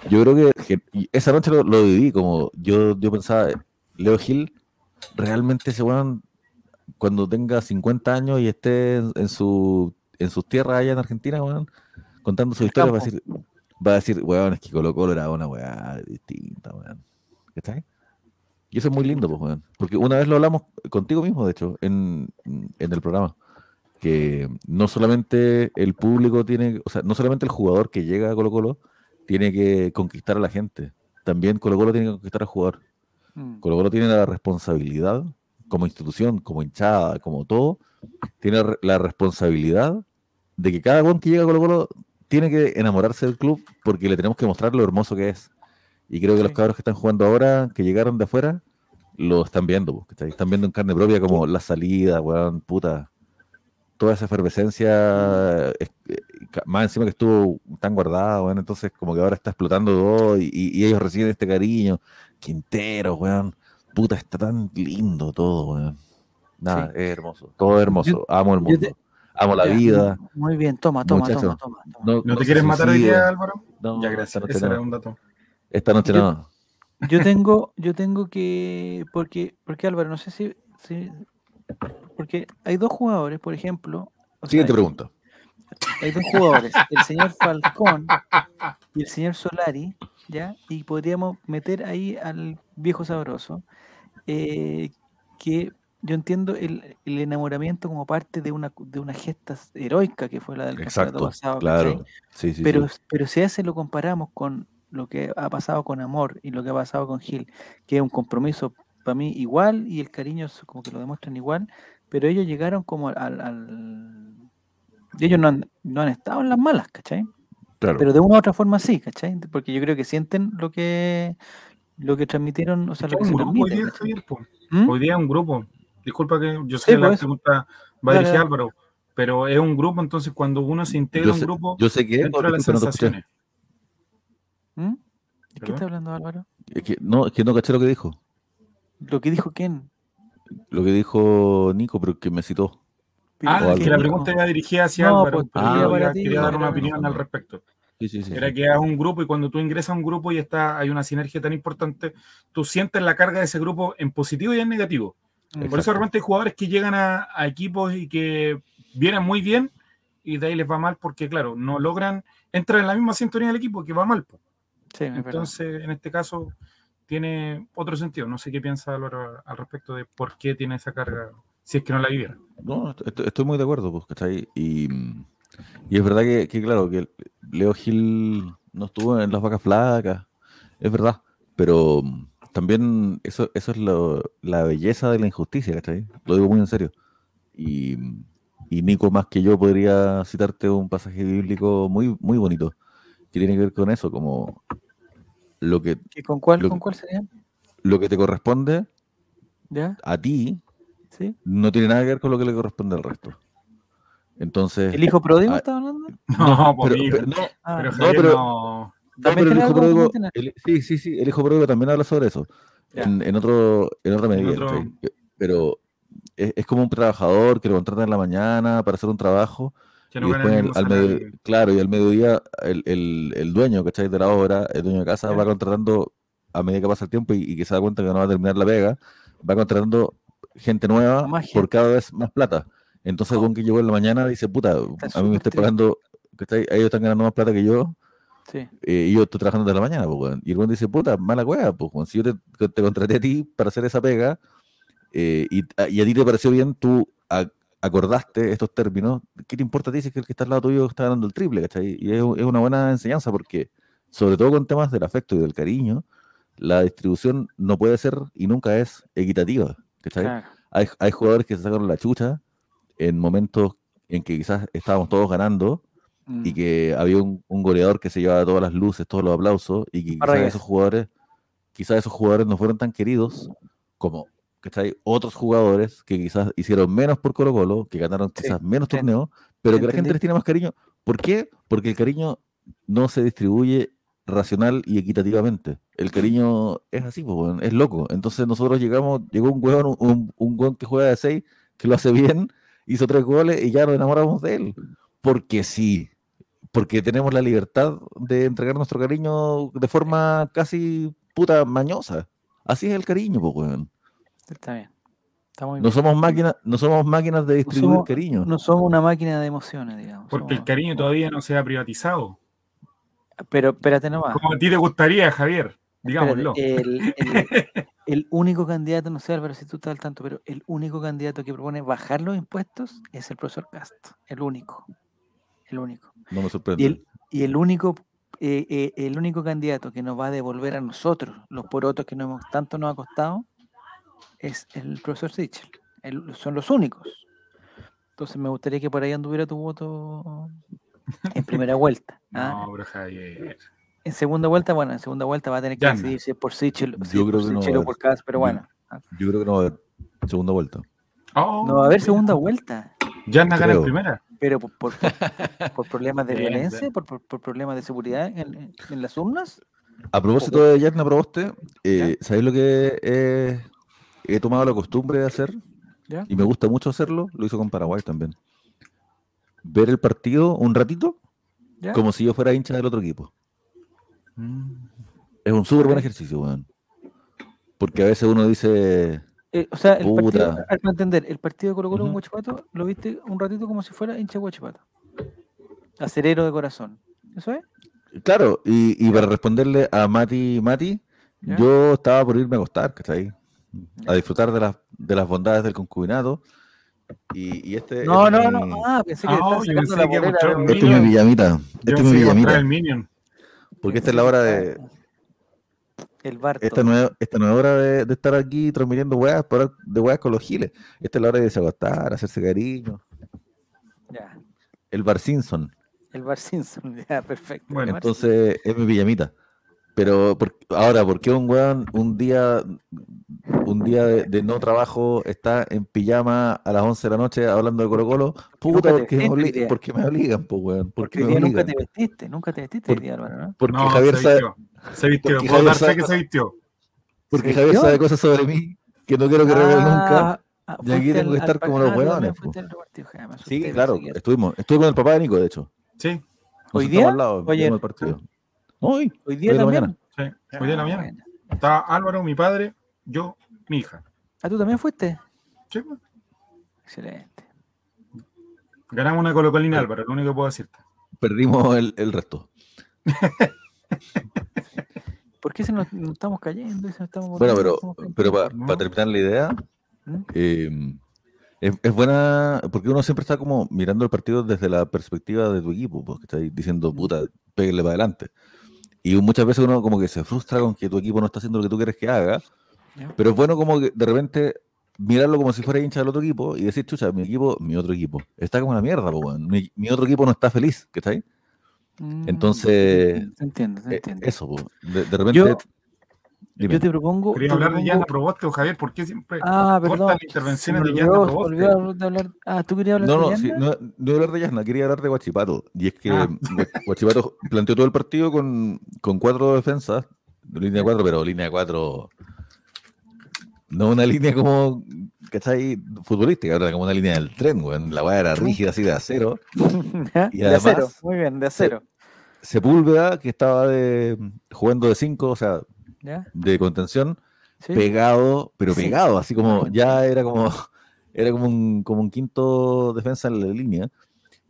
yo creo que, esa noche lo, lo, viví como yo, yo pensaba, Leo Gil, realmente se van cuando tenga 50 años y esté en, su en sus tierras allá en Argentina, contando su historia, va a decir, va a decir, weón, es que Colo Colo era una weá distinta, weón. ¿Cachai? Y eso es muy lindo, pues, porque una vez lo hablamos contigo mismo, de hecho, en, el programa, que no solamente el público tiene, o sea, no solamente el jugador que llega a Colo Colo tiene que conquistar a la gente, también Colo Colo tiene que conquistar al jugador. Mm. Colo Colo tiene la responsabilidad, como institución, como hinchada, como todo, tiene la responsabilidad de que cada uno que llega a Colo Colo tiene que enamorarse del club porque le tenemos que mostrar lo hermoso que es. Y creo que los cabros que están jugando ahora, que llegaron de afuera, lo están viendo, están viendo en carne propia como la salida, weón, puta. Toda esa efervescencia, eh, más encima que estuvo tan guardada, weón, entonces como que ahora está explotando todo y, ellos reciben este cariño. Quintero, weón, puta, está tan lindo todo, weón. Nada, es hermoso, todo es hermoso. Amo el mundo. Amo la vida. Muy bien, toma, toma, toma, toma, ¿No, te quieres matar hoy día, Álvaro? No, ya, gracias. Ese era un dato. Esta noche no. Yo tengo, yo tengo que, porque, porque Álvaro, no sé si, porque hay dos jugadores, por ejemplo. Siguiente pregunta. Hay dos jugadores, el señor Falcón y el señor Solari, ¿ya? Y podríamos meter ahí al viejo sabroso, eh, que yo entiendo el, enamoramiento como parte de una, de una gesta heroica que fue la del campeonato pasado. Claro. Sí, sí, pero, pero si a ese lo comparamos con lo que ha pasado con Amor y lo que ha pasado con Gil, que es un compromiso para mí igual y el cariño como que lo demuestran igual, pero ellos llegaron como al... Ellos no han, no han estado en las malas, ¿cachai? Pero de una u otra forma sí, ¿cachai? Porque yo creo que sienten lo que lo que transmitieron, o sea, lo que se hoy, día, ¿Mm? hoy día un grupo. Disculpa que yo sé que la pues. pregunta va dirigida Álvaro, pero es un grupo, entonces cuando uno se integra a un grupo, yo sé que entra las sensaciones. ¿Mm? ¿De qué está hablando Álvaro? Es que no, es que no caché lo que dijo. ¿Lo que dijo quién? Lo que dijo Nico, pero que me citó. Ah, que la pregunta era dirigida hacia Álvaro. Pues, ah, quería dar una opinión al respecto. Sí, sí, sí. Era que es un grupo y cuando tú ingresas a un grupo y está, hay una sinergia tan importante, tú sientes la carga de ese grupo en positivo y en negativo. Por eso realmente hay jugadores que llegan a, a, equipos y que vienen muy bien y de ahí les va mal porque, claro, no logran entrar en la misma sintonía del equipo que va mal. Pues. Entonces, en este caso, tiene otro sentido. No sé qué piensa Álvaro al respecto de por qué tiene esa carga, si es que no la viviera. No, estoy, muy de acuerdo, pues, ¿cachai? Y, y es verdad que, claro, que Leo Gil no estuvo en las vacas flacas, es verdad, pero también eso, eso es la belleza de la injusticia, ¿cachai? Lo digo muy en serio. Y, y Nico, más que yo, podría citarte un pasaje bíblico muy, muy bonito que tiene que ver con eso, como lo que... con, cuál, ¿Con cuál sería? Lo que te corresponde a ti ¿Sí? no tiene nada que ver con lo que le corresponde al resto. Entonces... ¿El hijo pródigo está hablando? *laughs* No, pero, pero, no, ah, no, pero, el hijo pródigo, sí, sí, sí, el hijo pródigo también habla sobre eso. En, otro, en otra medida. Pero es, es, como un trabajador que lo contrata en la mañana para hacer un trabajo claro, y al mediodía el, el, el dueño, ¿cachai? De la obra, el dueño de casa, va contratando a medida que pasa el tiempo y, que se da cuenta que no va a terminar la vega, va contratando gente nueva por cada vez más plata. Entonces, oh. que llegó en la mañana dice, puta, a mí me estoy pagando, ¿cachai? Ellos están ganando más plata que yo. Sí. Eh, y yo estoy trabajando desde la mañana, pues, Y el buen dice, puta, mala cueva, pues, si yo te, te, contraté a ti para hacer esa pega eh, y, y, a ti te pareció bien, tú acordaste estos términos, ¿qué te importa a ti si que el que está al lado tuyo está ganando el triple? ¿cachai? Y es, una buena enseñanza porque, sobre todo con temas del afecto y del cariño, la distribución no puede ser y nunca es equitativa. ¿Cachai? Hay, hay, jugadores que se sacaron la chucha en momentos en que quizás estábamos todos ganando y mm. que había un, goleador que se llevaba todas las luces, todos los aplausos y que quizás esos jugadores, quizás esos jugadores no fueron tan queridos como ¿cachai? Otros jugadores que quizás hicieron menos por Colo Colo, que ganaron quizás menos torneos, pero que la gente les tiene más cariño. ¿Por qué? Porque el cariño no se distribuye racional y equitativamente. El cariño es así, es loco. Entonces nosotros llegamos, llegó un hueón, un, un que juega de seis, que lo hace bien, hizo tres goles y ya nos enamoramos de él. Porque sí, porque tenemos la libertad de entregar nuestro cariño de forma casi puta mañosa. Así es el cariño, pues, weón. Está bien. no somos máquinas, no somos máquinas de distribuir cariño. No somos una máquina de emociones, digamos. Porque el cariño todavía no se ha privatizado. Pero espérate nomás. Como a ti te gustaría, Javier, digámoslo. *laughs* el, único candidato, no sé, Álvaro, si tú estás al tanto, pero el único candidato que propone bajar los impuestos es el profesor Castro. El único. El único. No me sorprende. Y el, y el único eh, eh, el único candidato que nos va a devolver a nosotros los porotos que nos hemos, tanto nos ha costado es el profesor Sichel. son los únicos. Entonces me gustaría que por ahí anduviera tu voto *laughs* en primera vuelta. ¿ah? No, pero Javier. En segunda vuelta, bueno, en segunda vuelta va a tener que decidir si es por Sichel, si por o por Cas, pero bueno. Yo creo que no va a haber segunda vuelta. Oh, no va a haber segunda vuelta. Ya gana en primera. Pero por, problemas de *laughs* violencia, por, problemas de seguridad en, las urnas. A propósito de Yarna Proboste, eh, ¿sabéis lo que he tomado la costumbre de hacer? Y me gusta mucho hacerlo, lo hizo con Paraguay también. Ver el partido un ratito, como si yo fuera hincha del otro equipo. Mm. Es un súper buen ejercicio, weón. Porque a veces uno dice. Eh, o sea, el partido, al entender, el partido de Colo Colo con lo viste un ratito como si fuera hincha de Huachipato. Acerero de corazón. ¿Eso es? Claro, y, para responderle a Mati, Mati, yo estaba por irme a acostar, ahí, a disfrutar de las, de las bondades del concubinato. Y, este. No, no, no. Ah, pensé que ah, Este es mi villamita. Este es mi villamita. Porque esta es la hora de, el bar. Esta no, es, esta no es hora de, estar aquí transmitiendo weas, de weas con los giles. Esta es la hora de desagostar, hacerse cariño. Ya. El bar Simpson. El bar Simpson, *laughs* ya, perfecto. Bueno, entonces es mi villamita. Pero ahora, ¿por qué un weón un día, un día de, no trabajo está en pijama a las 11 de la noche hablando de Colo Colo? Puta, porque, me, obligan, porque me obligan, pues weón. Porque, me nunca te vestiste, nunca te vestiste el día, ¿no? Porque Javier sabe... Se vistió, puedo dar que se vistió. Porque Javier sabe cosas sobre mí que no quiero que revele nunca. Ah, y aquí tengo que estar como los huevones. Sí, claro, estuvimos. Estuve con el papá de Nico, de hecho. Sí. ¿Hoy día? Al lado, Oye, el partido. Hoy. Hoy día de mañana. Sí, hoy día de la mañana. Estaba Álvaro, mi padre, yo, mi hija. ¿Ah, tú también fuiste? Sí, pues. Excelente. Ganamos una colocolina, Álvaro, lo único que puedo decirte. Perdimos el, el resto. *laughs* ¿Por qué se nos, estamos cayendo? bueno, pero, pero para terminar la idea, ¿Mm? em, es, buena porque uno siempre está como mirando el partido desde la perspectiva de tu equipo, porque está diciendo, puta, pégale para adelante. Y muchas veces uno como que se frustra con que tu equipo no está haciendo lo que tú quieres que haga, pero es bueno como que de repente mirarlo como si fuera hincha del otro equipo y decir, chucha, mi equipo, mi otro equipo, está como una mierda, mi, mi, otro equipo no está feliz, ¿qué está ahí? Mm, Entonces, se entiende, se eh, entiende. Eso, de, de repente. Yo, yo, te propongo. Quería hablar de Yana Proboste Javier, ¿por qué siempre ah, perdón, las intervenciones de Yana Proboste? hablar... Ah, ¿tú querías hablar no, de no, Sí, no, no hablar de Yana, quería hablar de Guachipato. Y es que ah. Guachipato planteó todo el partido con, con cuatro defensas, de línea 4, pero línea 4. No una línea como, ¿cachai? Futbolística, era como una línea del tren, güey. La weá era rígida, así de acero. *laughs* y de acero, muy bien, de acero. Sepúlveda, que estaba de, jugando de 5, o sea, de contención, pegado, pero pegado, así como ya era como *laughs* era como un, como un quinto defensa en la línea.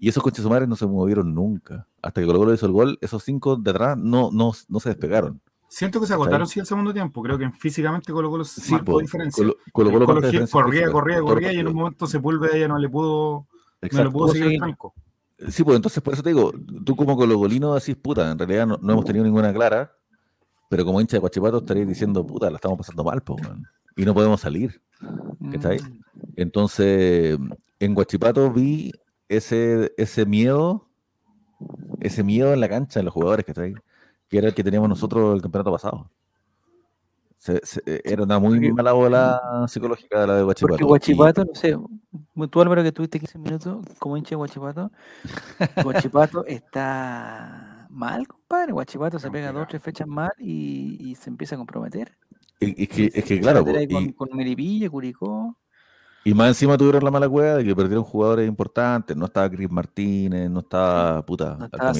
Y esos coches sumares no se movieron nunca. Hasta que Colo Colo hizo el gol, esos cinco de atrás no, no, no se despegaron. Siento que se agotaron sí el segundo tiempo. Creo que físicamente Colo Colo sí, marcó diferencia. Colo, Colo, corría, corría, corría, y en un momento Sepúlveda ya no le pudo, no le pudo seguir el franco. Sí, pues entonces por eso te digo, tú como colocolino decís, puta, en realidad no, hemos tenido ninguna clara, pero como hincha de Guachipato estarías diciendo, puta, la estamos pasando mal, pues, y no podemos salir. ¿Está ahí? Mm. Entonces, en Guachipato vi ese, ese miedo, ese miedo en la cancha, en los jugadores ahí, que era el que teníamos nosotros el campeonato pasado. Eh, era una muy mala bola psicológica de la de Guachipato. Porque Guachipato, no sé, tú Álvaro que tuviste 15 minutos como hincha de Guachipato, *laughs* Guachipato está mal, compadre. Guachipato se pega dos o tres fechas mal y, se empieza a comprometer. Es que, es que claro. con, con Meripilla, Curicó. Y más encima tuvieron la mala cueva de que perdieron jugadores importantes. No estaba Cris Martínez, no estaba puta no estaba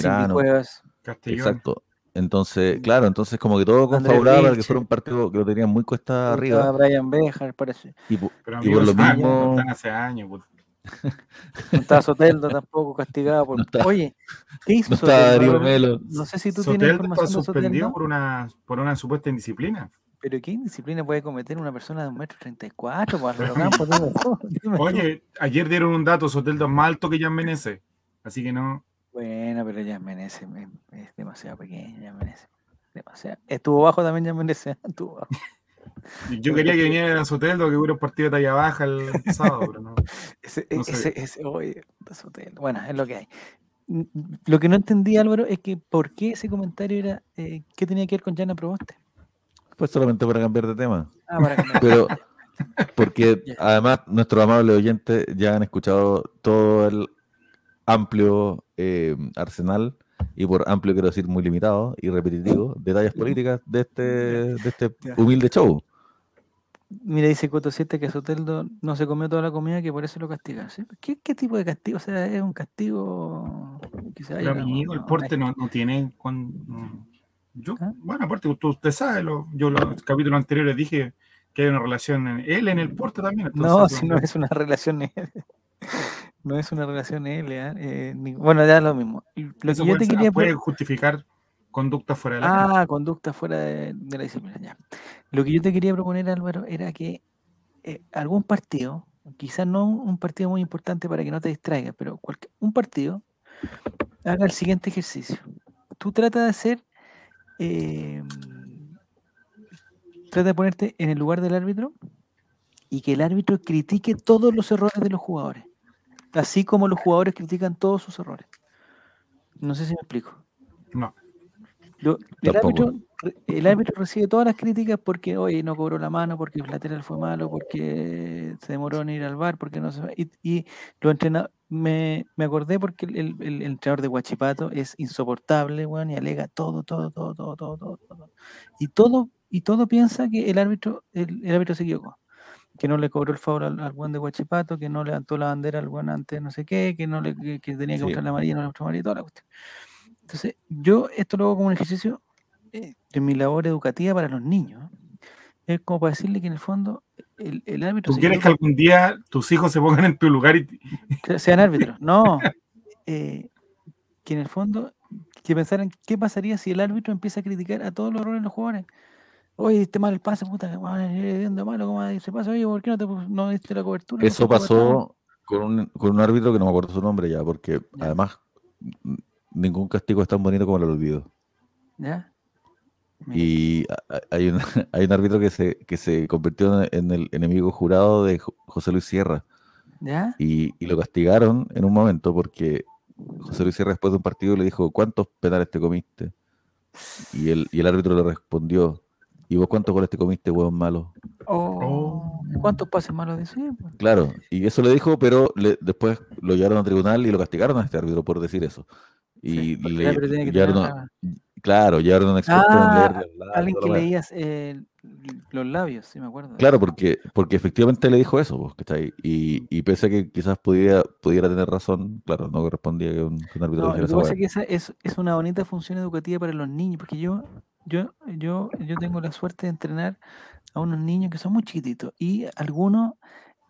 Exacto. Entonces, claro, entonces como que todo confabulaba para que fuera un partido que lo tenían muy cuesta arriba. Brian Bejar, parece. Y, por, lo mismo. No hace años, pues. *laughs* No estaba Soteldo tampoco castigado por. Oye, ¿qué hizo no Soteldo? Melo. No sé si tú Soteldo tienes información está suspendido por una, por una supuesta indisciplina. Pero ¿qué indisciplina puede cometer una persona de un metro treinta y cuatro? Pues, *laughs* Oye, ayer dieron un dato, Soteldo es más alto que Jan Menezes. Así que no. Bueno, pero ya Menezes es demasiado pequeño, ya Menezes. Demasiado. Estuvo bajo también ya Menezes, *laughs* estuvo bajo. Yo quería que viniera a Soteldo, que hubiera un partido de talla baja el *laughs* sábado, pero no. ese, ese, ese, oye, Soteldo. Bueno, es lo que hay. Lo que no entendí, Álvaro, es que por qué ese comentario era, eh, ¿qué tenía que ver con Jana Proboste? Pues solamente para cambiar de tema. Ah, para cambiar. *laughs* Pero, Porque *laughs* además nuestros amables oyentes ya han escuchado todo el amplio eh, arsenal, y por amplio quiero decir muy limitado y repetitivo, *laughs* detalles políticas de este, de este humilde show. Mira, dice Coto 7 que Soteldo no se comió toda la comida que por eso lo castiga. ¿Qué, tipo de castigo? O sea, es un castigo que se el porte no, no, tiene. Con, yo, ¿Ah? Bueno, aparte, usted, usted sabe, lo, yo los capítulos anteriores dije que hay una relación, en, él en el porte también. no, si no es una *laughs* relación, no es una relación él, ¿eh? eh bueno, ya es lo mismo. Lo que yo te quería puede justificar conducta fuera de la Ah, conducta fuera de, la disciplina, ya. Lo que yo te quería proponer, Álvaro, era que eh, algún partido, quizás no un partido muy importante para que no te distraigas, pero un partido haga el siguiente ejercicio. Tú trata de hacer, em, trata de ponerte en el lugar del árbitro y que el árbitro critique todos los errores de los jugadores, así como los jugadores critican todos sus errores. No sé si me explico. No el, árbitro, recibe todas las críticas porque hoy no cobró la mano, porque el lateral fue malo, porque se demoró en ir al bar, porque no se y, y lo entrena, me, me, acordé porque el, el, entrenador de Guachipato es insoportable, bueno, y alega todo, todo, todo, todo, todo, todo, Y todo, y todo piensa que el árbitro, el, árbitro se equivocó. Que no le cobró el favor al, buen de Guachipato, que no levantó la bandera al buen antes no sé qué, que no le que, tenía que mostrar la amarilla, no le mostró amarilla, toda la cuestión. Entonces, yo esto lo hago como un ejercicio eh, de mi labor educativa para los niños. Es como para decirle que en el fondo el, el árbitro... ¿Tú quieres que algún día tus hijos se pongan en tu lugar y... Sean árbitros. No. *laughs* Eh, que en el fondo, que pensaran qué pasaría si el árbitro empieza a criticar a todos los errores de los jugadores. Oye, este mal el pase, puta, viendo malo, ¿cómo se pasa? Oye, ¿por qué no, te, no diste la cobertura? Eso pasó con un, con un árbitro que no me acuerdo su nombre ya, porque además ningún castigo es tan bonito como el olvido. ¿Ya? Y hay un, *laughs* hay un árbitro que se, que se convirtió en el enemigo jurado de José Luis Sierra. ¿Ya? Y, y, lo castigaron en un momento porque José Luis Sierra después de un partido le dijo, ¿cuántos penales te comiste? Y el, y el árbitro le respondió, ¿y vos cuántos goles te comiste, huevón malo? Oh, ¿Cuántos pases malos decís? Claro, y eso le dijo, pero le, después lo llevaron al tribunal y lo castigaron a este árbitro por decir eso. Y le, claro, ya era un experto en leer ah, Alguien que leías eh, los labios, sí me acuerdo. Claro, porque, porque efectivamente le dijo eso, pues, ¿cachai? Y, y pese a que quizás pudiera, pudiera tener razón, claro, no correspondía que un, árbitro no, Lo que pasa es que esa es, es, una bonita función educativa para los niños, porque yo, yo, yo, yo tengo la suerte de entrenar a unos niños que son muy chiquititos y algunos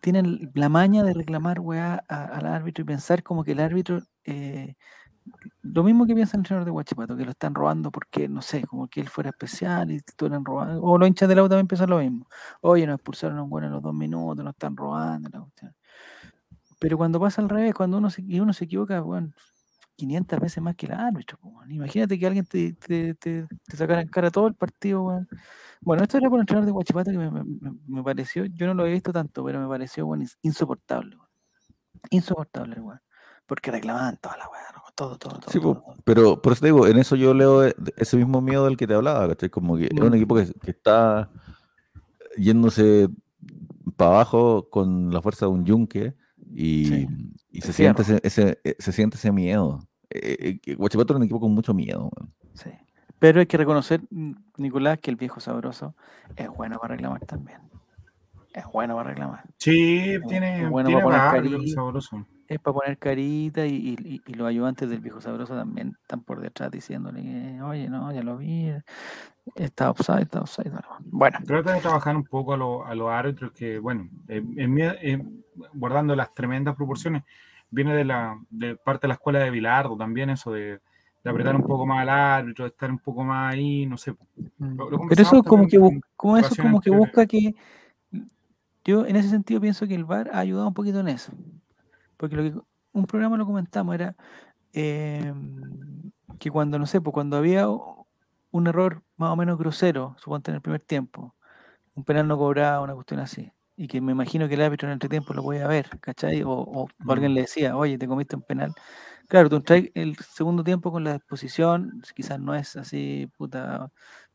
tienen la maña de reclamar weá al árbitro y pensar como que el árbitro eh, lo mismo que piensa el entrenador de Guachipato, que lo están robando porque, no sé, como que él fuera especial y estuvieran robando. O los hinchas del auto también piensan lo mismo. Oye, nos expulsaron a un bueno en los dos minutos, nos están robando. La Pero cuando pasa al revés, cuando uno se, uno se equivoca, bueno, 500 veces más que el árbitro. Imagínate que alguien te, te, te, sacara en cara todo el partido. Bueno. bueno, esto era por el entrenador de Guachipato que me, pareció, yo no lo he visto tanto, pero me pareció bueno, insoportable. Insoportable, bueno, porque reclamaban toda la weá, todo, todo, todo. Sí, pero por eso te digo, en eso yo leo e, ese mismo miedo del que te hablaba, ¿cachai? Como que es un mm. equipo que, está yéndose para abajo con la fuerza de un yunque y, se, siente ese, eh, se siente ese miedo. Eh, eh Guachipato es un equipo con mucho miedo. Sí. Pero hay que reconocer, Nicolás, que el viejo sabroso es bueno para reclamar también. Es bueno para reclamar. Sí, tiene, es bueno para poner sabroso es para poner carita y, los ayudantes del viejo sabroso también están por detrás diciéndole, oye, no, ya lo vi, está offside, está offside. Bueno. Trata de trabajar un poco a, los árbitros que, bueno, en, guardando las tremendas proporciones, viene de la de parte de la escuela de Bilardo también eso de, apretar un poco más al árbitro, de estar un poco más ahí, no sé. Mm. Pero eso como que, como eso como que busca que yo en ese sentido pienso que el VAR ha ayudado un poquito en eso. Porque lo que un programa lo comentamos era em, que cuando, no sé, pues cuando había un error más o menos grosero, suponte en el primer tiempo, un penal no cobraba, una cuestión así, y que me imagino que el árbitro en el entretiempo lo podía ver, ¿cachai? O, alguien le decía, oye, te comiste un penal. Claro, tú traes el segundo tiempo con la disposición, quizás no es así, puta,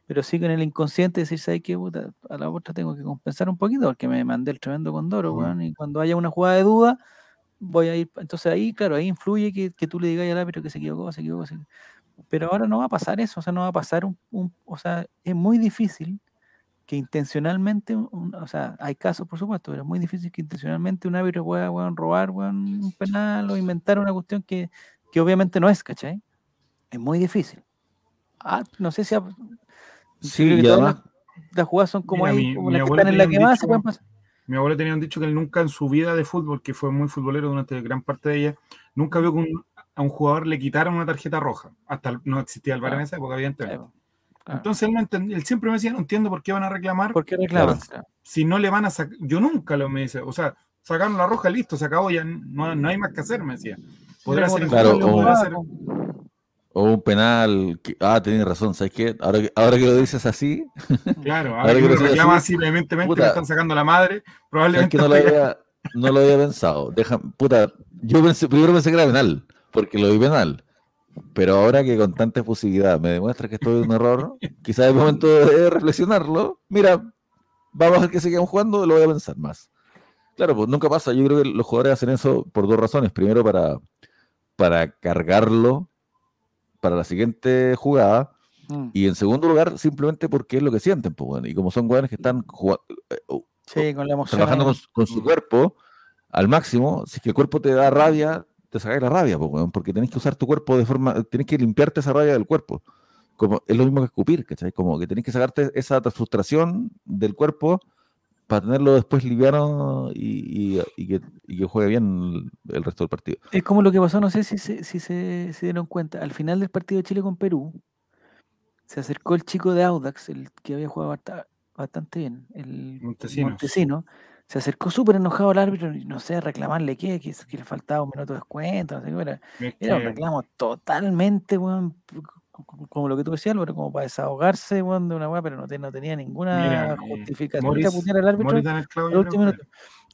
pero sí con el inconsciente decir, ¿sabes qué? Puta, a la otra tengo que compensar un poquito porque me mandé el tremendo condoro, weón, y cuando haya una jugada de duda, voy a ir. Entonces ahí, claro, ahí influye que, que tú le digas al árbitro que se equivocó, se equivocó, se equivocó. Pero ahora no va a pasar eso, o sea, no va a pasar un, o sea, es muy difícil que intencionalmente, o sea, hay casos por supuesto, pero es muy difícil que intencionalmente un árbitro pueda robar un penal o inventar una cuestión que, que, obviamente no es, ¿cachai? Es muy difícil. Ah, no sé si... sí, y además... Las, jugadas son como ahí, como las que están en la que más se pueden pasar. Mi abuelo tenía un dicho que él nunca en su vida de fútbol, que fue muy futbolero durante gran parte de ella, nunca vio que un, a un jugador le quitaron una tarjeta roja. Hasta no existía el VAR en esa época, evidentemente. Entonces él, no él siempre me decía, no entiendo por qué van a reclamar. ¿Por qué reclaman? Si no le van a sacar, yo nunca lo me dice, o sea, sacaron la roja, listo, se acabó, ya no, no hay más que hacer, me decía. Podrá ser claro, o, un penal, ah, tienes razón, ¿sabes qué? Ahora, ahora que lo dices así. *laughs* Claro, ahora, que, lo reclamas así, vehementemente, le están sacando la madre, probablemente. Es que no lo había, no lo había pensado. Deja, puta, yo pensé, primero pensé que era penal porque lo vi penal. Pero ahora que con tanta efusividad me demuestra que estoy en un error, *laughs* quizás es momento de reflexionarlo. Mira, vamos a ver que seguimos jugando, lo voy a pensar más. Claro, pues nunca pasa. Yo creo que los jugadores hacen eso por dos razones. Primero, para, para cargarlo para la siguiente jugada. Mm. Y en segundo lugar, simplemente porque es lo que sienten. Pues, bueno. Y como son jugadores que están eh, trabajando con, su cuerpo al máximo, si es que el cuerpo te da rabia, te sacáis la rabia, porque tenés que usar tu cuerpo de forma, tenés que limpiarte esa rabia del cuerpo. Como, es lo mismo que escupir, ¿cachai? Como que tenés que sacarte esa frustración del cuerpo para tenerlo después liviano y, que, juegue bien el resto del partido. Es como lo que pasó, no sé si se, si se, dieron cuenta, al final del partido de Chile con Perú, se acercó el chico de Audax, el que había jugado bastante bien, el Montesino se acercó súper enojado al árbitro y no sé, reclamarle qué, que, le faltaba un minuto de descuento, no sé qué era. Era un reclamo totalmente, bueno, como lo que tú decías, Álvaro, como para desahogarse, bueno, de una weá, pero no, no, tenía ninguna eh, justificación al árbitro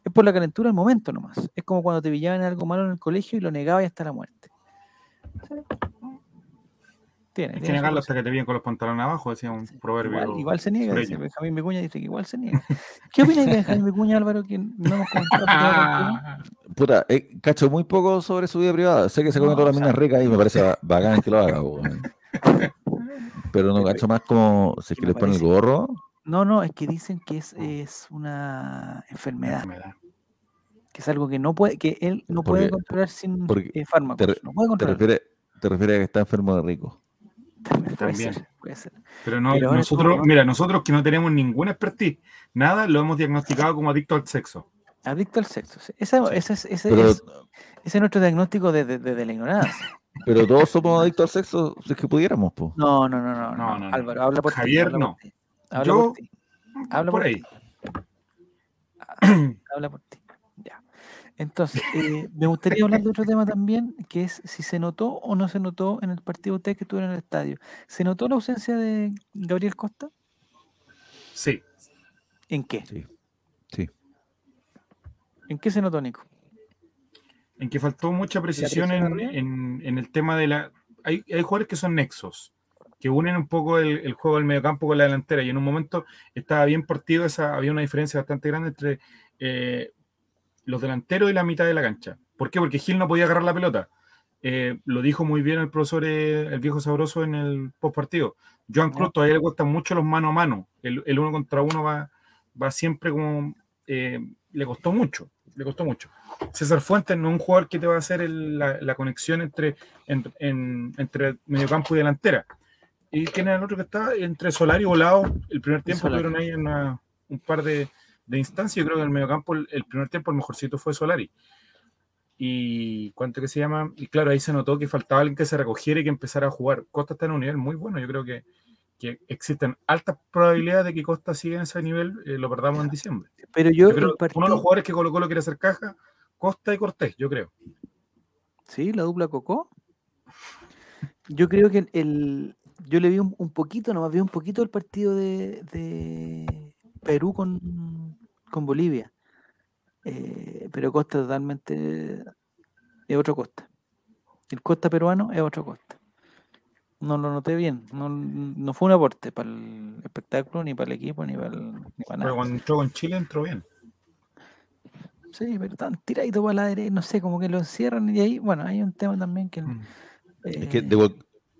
Es por la calentura del momento nomás. Es como cuando te pillaban algo malo en el colegio y lo negabas hasta la muerte. Tiene, Hay que negarlo hasta que te vienen con los pantalones abajo, decía un proverbio. Igual, se niega, dice Benjamín Vicuña dice que igual se niega. ¿Qué opinas de Benjamín Vicuña, Álvaro? Que no nos *laughs* Puta, eh, cacho muy poco sobre su vida privada. Sé que se come todas las minas ricas y me parece bacán que lo haga. *laughs* Pero no cacho más como si es que le pone el gorro. No, no, es que dicen que es, es una enfermedad. Que es algo que no puede, que él no puede controlar sin eh, fármacos. no puede controlar. Te refieres te refieres a que está enfermo de rico. También. Puede ser, Pero no, nosotros, mira, nosotros que no tenemos ninguna expertise, nada, lo hemos diagnosticado como adicto al sexo. Adicto al sexo. Ese, ese, ese, es, nuestro diagnóstico desde de, la ignorancia. *laughs* Pero todos somos adictos al sexo, si es que pudiéramos, pues. No, no, no, no, no, no, Álvaro, habla por Javier, ti. Javier, no. Yo, por ti. Habla por, ahí. *clears throat* Habla por ti. Entonces, eh, me gustaría hablar de otro tema también, que es si se notó o no se notó en el partido usted que estuvo en el estadio. ¿Se notó la ausencia de Gabriel Costa? Sí. ¿En qué? Sí. sí. ¿En qué se notó, Nico? En que faltó mucha precisión en, el tema de la... Hay, hay, jugadores que son nexos, que unen un poco el, juego del mediocampo con la delantera, y en un momento estaba bien partido, esa, había una diferencia bastante grande entre... Eh, los delanteros y la mitad de la cancha. ¿Por qué? Porque Gil no podía agarrar la pelota. Eh, lo dijo muy bien el profesor, eh, el viejo sabroso, en el post partido. Joan Cruz todavía le cuesta mucho los mano a mano. El, uno contra uno va, va siempre como. Eh, le costó mucho. Le costó mucho. César Fuentes no es un jugador que te va a hacer la, conexión entre, en, entre mediocampo y delantera. ¿Y quién era el otro que está? Entre Solar y Volado. El primer tiempo tuvieron ahí un par de, de instancia, yo creo que en el mediocampo el, el primer tiempo el mejorcito fue Solari. Y cuánto que se llama, y claro, ahí se notó que faltaba alguien que se recogiera y que empezara a jugar. Costa está en un nivel muy bueno, yo creo que, que existen altas probabilidades de que Costa siga en ese nivel, eh, lo perdamos en diciembre. Pero yo, uno de los jugadores que colocó lo quiere hacer caja, Costa y Cortés, yo creo. Sí, la dupla Cocó. Yo creo que el, yo le vi un, poquito, nomás vi un poquito el partido de, de Perú con, con Bolivia. Eh, pero Costa totalmente es otro Costa. El Costa peruano es otro Costa. no lo noté bien. No, no fue un aporte para el espectáculo, ni para el equipo, ni para, el, ni para nada. Pero cuando entró con Chile entró bien. Sí, pero tan tiradito para la derecha, no sé, como que lo encierran y ahí, bueno, hay un tema también que... Mm. es que de,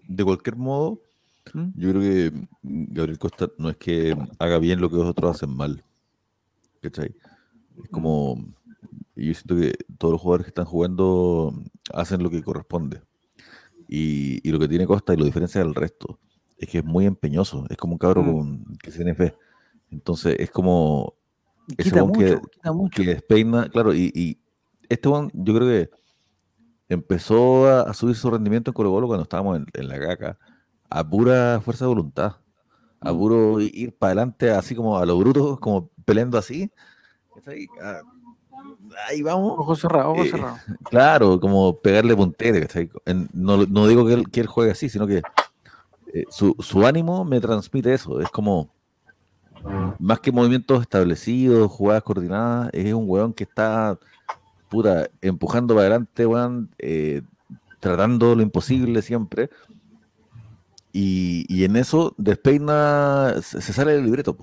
de cualquier modo, ¿Mm? yo creo que Gabriel Costa no es que haga bien lo que otros hacen mal. ¿Cachai? Es mm. como... Yo siento que todos los jugadores que están jugando hacen lo que corresponde. Y, y, lo que tiene Costa y lo diferencia del resto es que es muy empeñoso. Es como un cabro con, que tiene fe. Entonces es como Quita mucho, que, quita mucho. que despeina, claro, y, y este one, yo creo que empezó a, subir su rendimiento en Colo Colo cuando estábamos en, la caca, a pura fuerza de voluntad, a puro ir para adelante, así como a lo bruto, como peleando así. Ah, ahí, vamos. Ojo cerrado, ojo eh, cerrado. *laughs* Claro, como pegarle puntero. No, no, digo que él, que él, juegue así, sino que eh, su, su ánimo me transmite eso. Es como más que movimientos establecidos, jugadas coordinadas, es un weón que está puta, empujando para adelante, weón, eh, tratando lo imposible siempre. Y, en eso despeina, se, sale del libreto,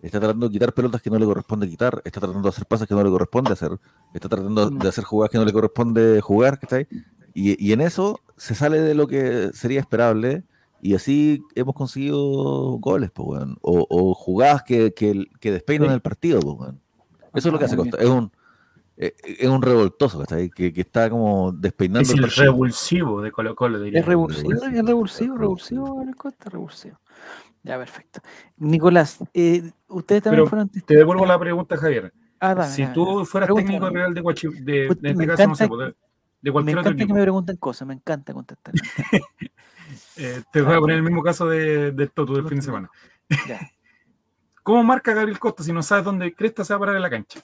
Está tratando de quitar pelotas que no le corresponde quitar, está tratando de hacer pases que no le corresponde hacer, está tratando de hacer jugadas que no le corresponde jugar, Y, y en eso se sale de lo que sería esperable y así hemos conseguido goles, pues, o, o, jugadas que, que, que despeinan el partido, pues, Eso es lo que hace Costa. Es un, eh, es un revoltoso, Que, que está como despeinando. Es el, revulsivo de Colo Colo, diría. Es revulsivo, es revulsivo, revulsivo, Costa, revulsivo. Ya, perfecto. Nicolás, eh, ustedes también fueron. Te devuelvo la pregunta, Javier. Ah, si tú fueras técnico real de, Guachi, de, pues, de, este caso, no sé, pues, de, cualquier me encanta que me pregunten cosas, me encanta contestar. *laughs* *laughs* Eh, te voy a poner el mismo caso de, de Toto del fin de semana. *laughs* ¿Cómo marca Gabriel Costa si no sabes dónde Cresta se va a parar en la cancha?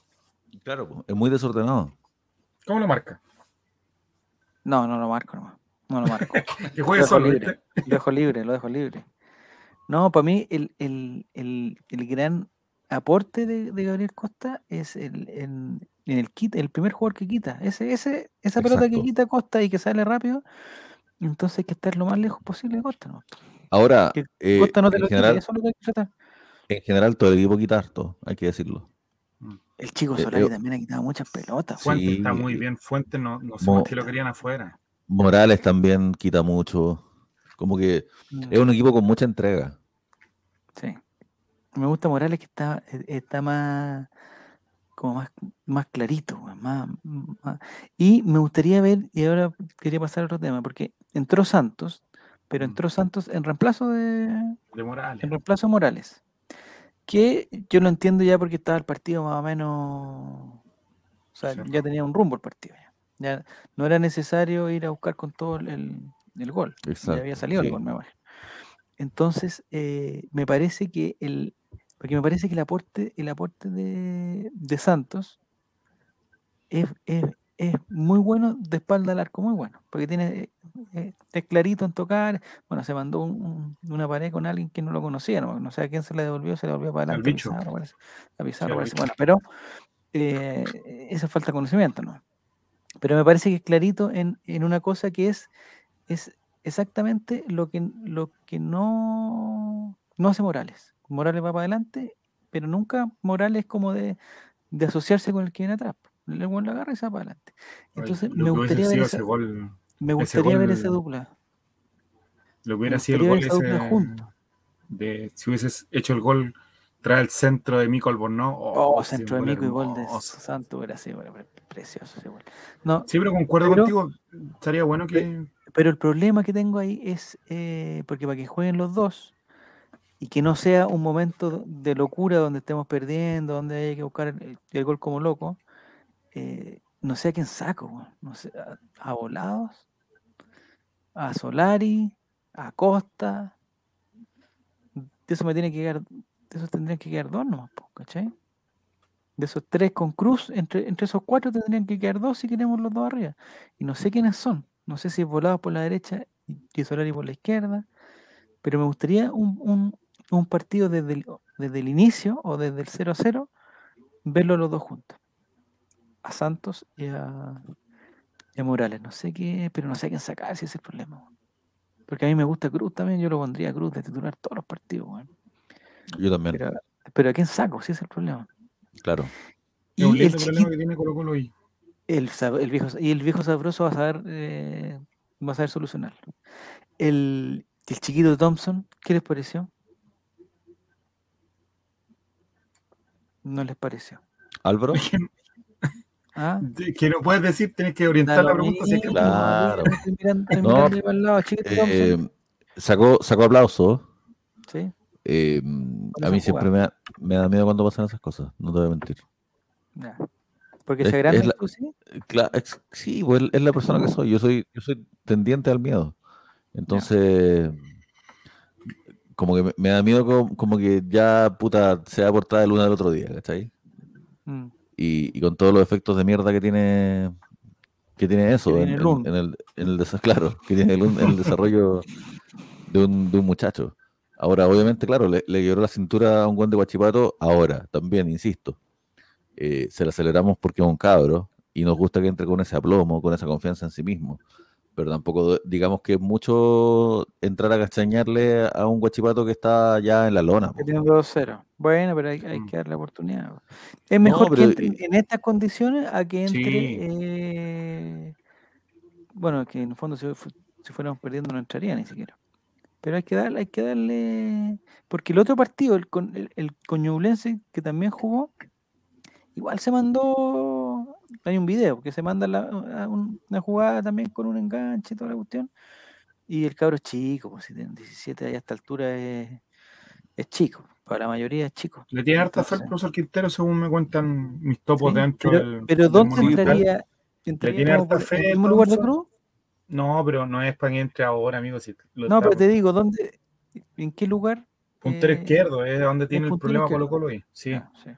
Claro, es muy desordenado. ¿Cómo lo marca? No, no lo marco nomás. No lo marco. *laughs* que juegue solo. Libre. Lo dejo libre, lo dejo libre. No, para mí el, el, el, el gran aporte de, de, Gabriel Costa es el, el, el, el primer jugador que quita. Ese, ese, esa pelota que quita Costa y que sale rápido, entonces hay que estar lo más lejos posible de Costa, ¿no? Ahora, eh, no te en, lo general, eso lo que hay que tratar. en general, todo el equipo quita harto, hay que decirlo. El chico eh, Solari también ha quitado muchas pelotas. Fuente está muy bien. Fuente no, no sé qué lo querían afuera. Morales también quita mucho. Como que mm. es un equipo con mucha entrega. Sí. Me gusta Morales que está, e, está más como más, más clarito, más, y me gustaría ver, y ahora quería pasar a otro tema, porque entró Santos, pero mm. entró Santos en reemplazo de, de Morales. En reemplazo de Morales. Que yo lo entiendo ya porque estaba el partido más o menos. O sea, ya tenía un rumbo el partido. Ya. no era necesario ir a buscar con todo el, el gol. Ya había salido el gol, me parece. Entonces, eh, me parece que el. Porque me parece que el aporte, el aporte de, de Santos es, es, es muy bueno de espalda al arco, muy bueno, porque tiene eh, es clarito en tocar. Bueno, se mandó una pared con alguien que no lo conocía, no, no sé a quién se le devolvió, se le devolvió para adelante. A Pizarro, Bueno, pero eh, esa falta de conocimiento, ¿no? Pero me parece que es clarito en, en, una cosa que es, es exactamente lo que, lo que no, no hace Morales. Morales va para adelante, pero nunca Morales como de, de asociarse con el que viene atrás le la agarra y se va para adelante. Entonces, me gustaría ver esa, me gustaría ver esa dupla. Lo que hubiera sido el gol ese, de si hubieses hecho el gol tras el centro de Mico Albornoz. Oh, oh centro de Mico y gol de Santo sido precioso ese gol. No, sí, pero concuerdo contigo, estaría bueno que. Pero el problema que tengo ahí es, eh, porque para que jueguen los dos, y que no sea un momento de locura donde estemos perdiendo, donde haya que buscar el gol como loco, eh, no sé a quién saco, no sé, a, Volados, a Solari, a Costa. De eso me tiene que quedar, de esos tendrían que quedar dos nomás, ¿cachai? De esos tres con Cruz, entre, entre esos cuatro tendrían que quedar dos si queremos los dos arriba. Y no sé quiénes son. No sé si es Volados por la derecha y Solari por la izquierda. Pero me gustaría un, partido desde el, desde el inicio o desde el 0-0, verlo los dos juntos a Santos y a, Morales. No sé qué, pero no sé a quién sacar, si es el problema. Porque a mí me gusta Cruz también, yo lo pondría Cruz de titular todos los partidos, Yo también. Pero, ¿a quién saco? Si es el problema. Claro. Y el problema que tiene Colo Colo El, el, viejo, y el viejo sabroso va a saber, eh, va a saber solucionarlo. El, el chiquito Thompson, ¿qué les pareció? No les pareció. Álvaro. ¿Ah? Que no puedes decir, tienes que orientar la pregunta. claro. no, eh, sacó, sacó aplausos. Sí. Eh, a mí siempre me da, me da, miedo cuando pasan esas cosas, no te voy a mentir. Porque se grande, sí. sí, pues es la persona que soy. Yo soy, yo soy tendiente al miedo. Entonces, como que me, da miedo como, que ya puta se va a portar de luna del otro día, ¿cachai? Mm y, con todos los efectos de mierda que tiene que tiene eso en, el, en, el, *laughs* claro, que tiene el, desarrollo de un, de un, muchacho. Ahora, obviamente, claro, le, le la cintura a un guante de guachipato, ahora, también, insisto. Eh, se la aceleramos porque es un cabro y nos gusta que entre con ese aplomo, con esa confianza en sí mismo pero tampoco digamos que es mucho entrar a castañarle a un guachipato que está ya en la lona. Que tiene 2-0. Bueno, pero hay, mm. que darle la oportunidad. Es mejor que entre en estas condiciones a que entre. Eh, bueno, que en el fondo si, si fuéramos perdiendo no entraría ni siquiera. Pero hay que darle, hay que darle. Porque el otro partido, el, el, el Coñublense, que también jugó, igual se mandó hay un video que se manda una jugada también con un enganche y toda la cuestión. Y el cabro es chico, pues si tiene 17 a esta altura es, es chico, para la mayoría es chico. Le tiene harta fe el profesor Quintero, según me cuentan mis topos dentro pero, del. Pero ¿dónde entraría? ¿Le tiene harta fe? ¿En lugar de Cruz? No, pero no es para que entre ahora, amigo. no, pero te digo, ¿dónde? ¿En qué lugar? Puntero eh, izquierdo, es donde tiene el, problema Colo Colo ahí. Sí. Ah, sí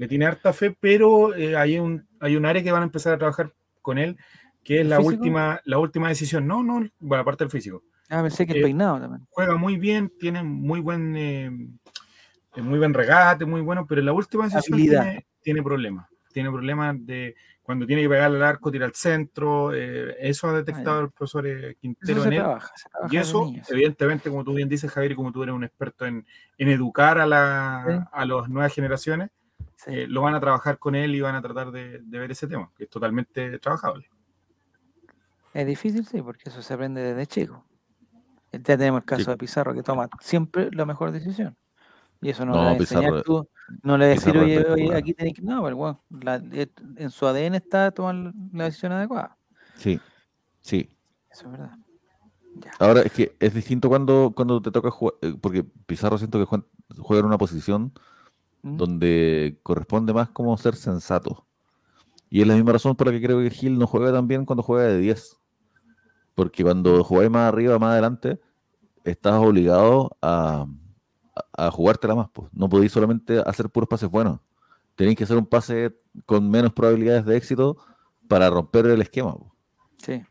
le tiene harta fe, pero eh, hay, un, hay un área que van a empezar a trabajar con él, que es la última, la última decisión. No, no, bueno, aparte del físico. Ah, pensé que el eh, peinado también. Juega muy bien, tiene muy buen, eh, muy buen regate, muy bueno, pero en la última decisión tiene, tiene problemas. Tiene problemas de cuando tiene que pegar al arco, tira al centro. eso ha detectado el profesor Quintero en él. y eso, evidentemente, como tú bien dices, Javier, y como tú eres un experto en, en educar a, la, a las nuevas generaciones, eh, lo van a trabajar con él y van a tratar de, ver ese tema, que es totalmente trabajable. Es difícil, sí, porque eso se aprende desde chico. Ya tenemos el caso de Pizarro que toma siempre la mejor decisión. Y eso no, no le enseñar tú, no le decir, oye, aquí tenéis que. No, pero eh, en su ADN está tomar la decisión adecuada. Sí, sí. Eso es verdad. Ahora es que es distinto cuando, cuando te toca jugar, eh, porque Pizarro siento que juega en una posición ¿Mm? donde corresponde más como ser sensato. Y es la misma razón por la que creo que Gil no juega tan bien cuando juega de 10. Porque cuando jugáis más arriba, más adelante, estás obligado a, a, jugártela más. Pues. No podéis solamente hacer puros pases buenos. Tenéis que hacer un pase con menos probabilidades de éxito para romper el esquema. Pues. Sí,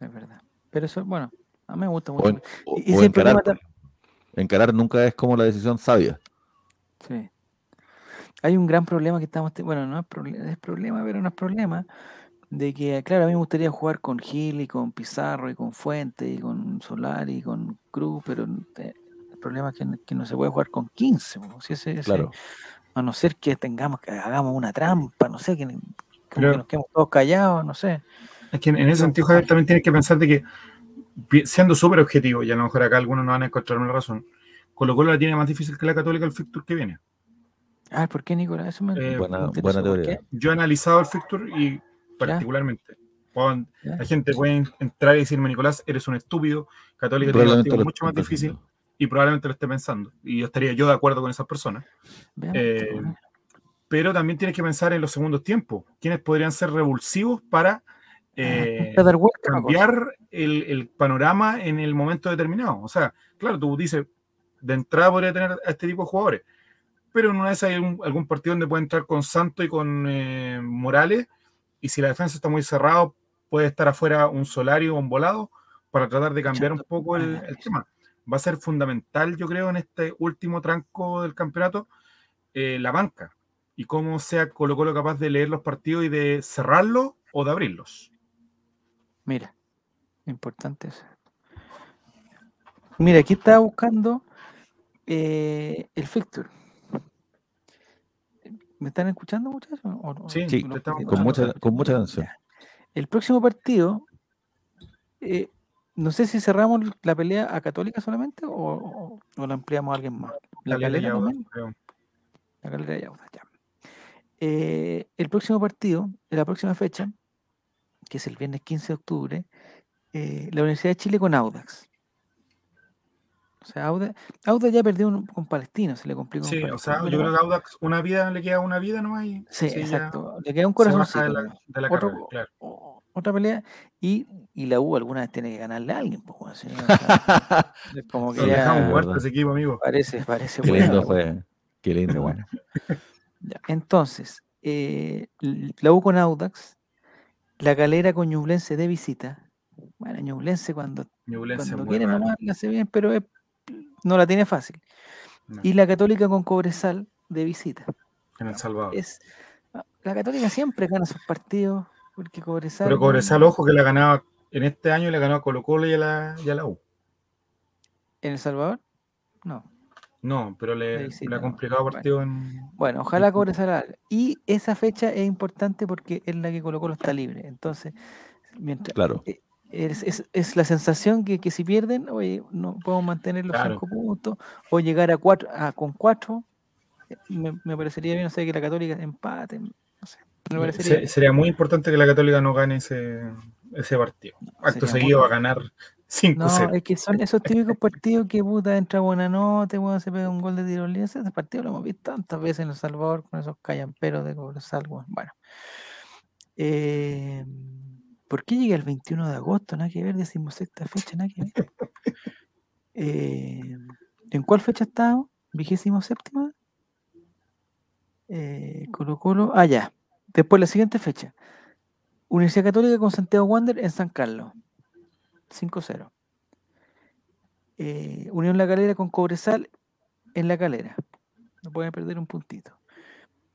es verdad. Pero eso, bueno, a mí me gusta mucho. y, encarar, encarar nunca es como la decisión sabia. Sí. Hay un gran problema que estamos, bueno, no es, problema, pero no es problema, de que, claro, a mí me gustaría jugar con Gil y con Pizarro y con Fuente y con Solari y con Cruz, pero el problema es que, no se puede jugar con 15, si ese, claro. a no ser que tengamos, que hagamos una trampa, no sé, que, nos quedemos todos callados, no sé. Es que en, ese sentido, Javier, también tienes que pensar de que, siendo súper objetivo, y a lo mejor acá algunos no van a encontrar una razón, Colo Colo la tiene más difícil que la Católica el fixture que viene. Ah, ¿por qué, Nicolás? Eso me, eh, buena, buena teoría. Yo he analizado el fixture y particularmente. La gente puede entrar y decirme, Nicolás, eres un estúpido, Católica tiene un mucho más difícil y probablemente lo esté pensando. Y yo estaría yo de acuerdo con esas personas. Eh, pero también tienes que pensar en los segundos tiempos. ¿Quiénes podrían ser revulsivos para ah, eh, *laughs* cambiar el, el, panorama en el momento determinado? O sea, claro, tú dices, de entrada podría tener a este tipo de jugadores. Pero en una vez hay algún partido donde puede entrar con Santo y con eh, Morales, y si la defensa está muy cerrada, puede estar afuera un Solario o un Volado para tratar de cambiar un poco el, tema. Va a ser fundamental, yo creo, en este último tranco del campeonato, eh, la banca y cómo sea Colo Colo capaz de leer los partidos y de cerrarlos o de abrirlos. Mira, importante eso. Mira, aquí estaba buscando eh, el Fixture. ¿Me están escuchando muchachos? sí, sí con, mucha, con mucha atención. El próximo partido, eh, no sé si cerramos la pelea a Católica solamente o, o, la ampliamos a alguien más. La, calera La calera de ya. Eh, el próximo partido, en la próxima fecha, que es el viernes 15 de octubre, eh, la Universidad de Chile con Audax. O sea, Audax, ya perdió con Palestino, se le complicó. Sí, o sea, yo creo que Audax una vida le queda una vida no hay. Sí, exacto. Le queda un corazón. otra pelea. Y, y, la U alguna vez tiene que ganarle a alguien. Pues, *laughs* como que ya, muerto ese equipo, amigo. Parece, parece Qué lindo fue. Qué lindo, bueno. *laughs* entonces, eh, la U con Audax, la galera con Ñublense de visita. Bueno, Ñublense cuando, cuando quiere nomás la hace bien, pero no la tiene fácil. Y la Católica con Cobresal de visita. En El Salvador. Es, la Católica siempre gana sus partidos porque Cobresal. Pero Cobresal, ojo, que la ganaba en este año le ganó a Colo Colo y a la, y a la U. ¿En El Salvador? No. No, pero le, ha complicado partido en. Bueno, ojalá cobre Y esa fecha es importante porque es la que Colo Colo está libre. Entonces, mientras. Claro. Eh, es, la sensación que, si pierden, oye, no podemos mantener los cinco puntos o llegar a cuatro, a, con cuatro. Eh, me, parecería bien, no sé, que la Católica empate. No sé, sería muy importante que la Católica no gane ese, ese partido. Acto seguido va a ganar no, es que son esos típicos *laughs* partidos que puta entra buena nota, bueno, se pega un gol de tiro libre. Ese partido lo hemos visto tantas veces en El Salvador con esos callamperos de Cobresal, bueno. Eh, ¿Por qué llegué el 21 de agosto? Nada que ver, decimos esta fecha, nada que ver. *laughs* Eh, ¿En cuál fecha estamos? ¿Vigésimo séptima? Eh, Colo Colo. Ah, ya. Después la siguiente fecha. Universidad Católica con Santiago Wander en San Carlos. 5-0. Eh, Unión La Calera con Cobresal en La Calera. No pueden perder un puntito.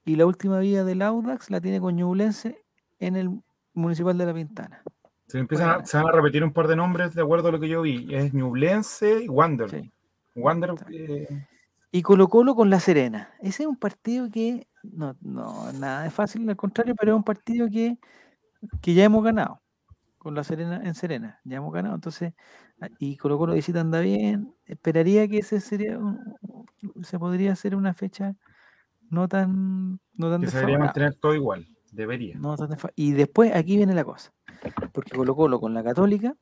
Y la última vía del Audax la tiene con Ñublense en el Municipal de La Pintana. Se, empiezan se van a repetir un par de nombres de acuerdo a lo que yo vi. Es Ñublense y Wander. Wander eh, Y Colo Colo con La Serena. Ese es un partido que no, no nada es fácil, al contrario, pero es un partido que, que ya hemos ganado con la Serena en Serena. Ya hemos ganado, entonces, ah, y Colo Colo visita anda bien. Esperaría que ese sería se podría hacer una fecha no tan no tan que se debería mantener todo igual, debería. y después aquí viene la cosa. Porque Colo Colo con la Católica,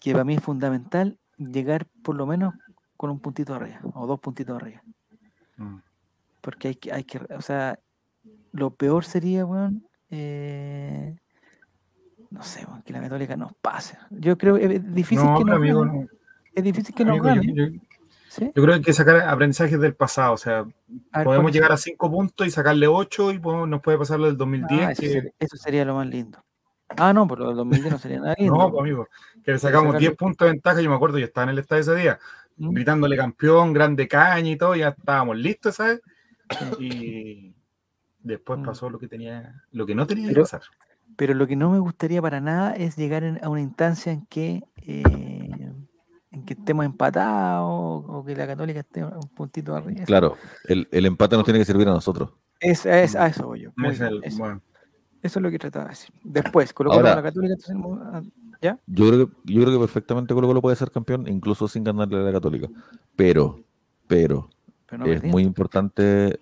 que para mí es fundamental llegar por lo menos con un puntito arriba o dos puntitos arriba. Mm. Porque hay que, hay que, o sea, lo peor sería, bueno, eh, no sé, que la Católica nos pase. Yo creo que es difícil que nos Es difícil que nos gane. Yo, creo que hay que sacar aprendizajes del pasado. O sea, podemos llegar a cinco puntos y sacarle ocho y nos puede pasar lo del 2010. Ah, eso, sería, lo más lindo. Ah, no, pero lo del 2010 no sería nada *laughs* lindo. no, pues, amigo, que le sacamos 10 puntos de ventaja. Yo me acuerdo, yo estaba en el estadio ese día, ¿Mm? gritándole campeón, grande caña y todo, ya estábamos listos, ¿sabes? Y después mm. pasó lo que tenía, lo que no tenía que pasar. Pero lo que no me gustaría para nada es llegar a una instancia en que, eh, que estemos empatados o que la Católica esté un puntito arriba. Claro, el, el empate nos tiene que servir a nosotros. Es, es a eso voy yo. eso. es lo que trataba de decir. Después, colocamos a la Católica. Ah, ¿ya? Yo, creo que, yo creo que perfectamente Colo Colo puede ser campeón, incluso sin ganarle a la Católica. Pero, pero, es muy importante.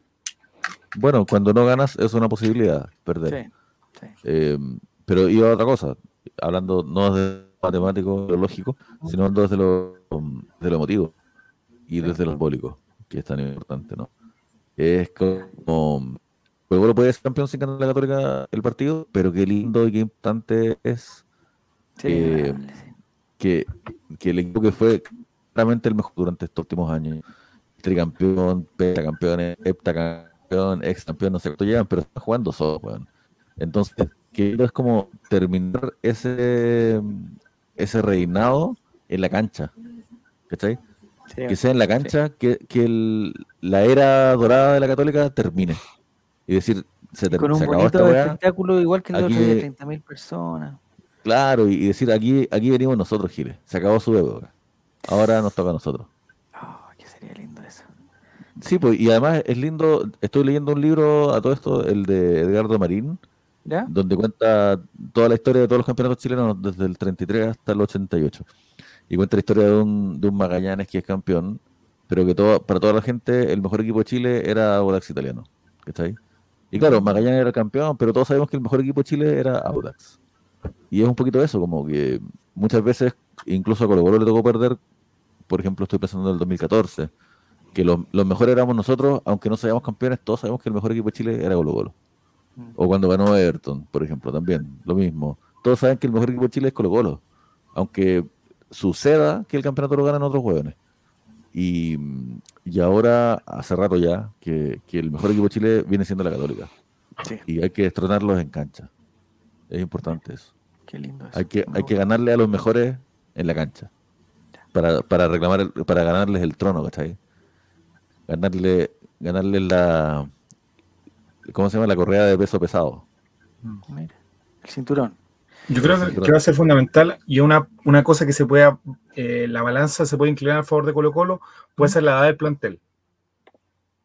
Bueno, cuando no ganas es una posibilidad perder. Sí. Em, pero iba a otra cosa, hablando no desde lo matemático, lo lógico, sino desde lo, de lo emotivo y desde lo simbólico, que es tan importante, ¿no? Es como. Pues bueno, puede ser campeón sin ganar la Católica el partido, pero qué lindo y qué importante es que, el equipo que fue claramente el mejor durante estos últimos años, tricampeón, pentacampeón, heptacampeón, ex campeón, no sé cuánto llegan, pero están jugando solo, weón. Entonces, que es como terminar ese, ese reinado en la cancha. ¿Cachai? que sea en la cancha, que, la era dorada de la Católica termine. Y decir, se, Con un bonito espectáculo igual que el otro de 30.000 personas. Claro, y decir, aquí, aquí venimos nosotros, Giles. Se acabó su época. Ahora nos toca a nosotros. Oh, que sería lindo eso. Sí, pues, y además es lindo, estoy leyendo un libro a todo esto, el de Edgardo Marín, Donde cuenta toda la historia de todos los campeonatos chilenos desde el 33 hasta el 88. Y cuenta la historia de un, de un Magallanes que es campeón, pero que todo, para toda la gente el mejor equipo de Chile era Audax italiano. ¿Cachai? Y claro, Magallanes era campeón, pero todos sabemos que el mejor equipo de Chile era Audax. Y es un poquito eso, como que muchas veces, incluso a Colo Colo le tocó perder, por ejemplo, estoy pensando en el 2014, que los, mejores éramos nosotros, aunque no seamos campeones, todos sabemos que el mejor equipo de Chile era Colo Colo. O cuando ganó Everton, por ejemplo, también, lo mismo. Todos saben que el mejor equipo de Chile es Colo Colo, aunque suceda que el campeonato lo ganan otros hueones. Y, y ahora, hace rato ya, que, el mejor equipo de Chile viene siendo la Católica. Y hay que estrenarlos en cancha. Es importante eso. Qué lindo Hay que, hay que ganarle a los mejores en la cancha. Para, para reclamar, para ganarles el trono, ¿cachai? Ganarle, ganarle la, ¿cómo se llama? La correa de peso pesado. Mira, el cinturón. Yo creo que, va a ser fundamental y una, una cosa que se pueda, eh, la balanza se puede inclinar a favor de Colo Colo, puede ser la edad del plantel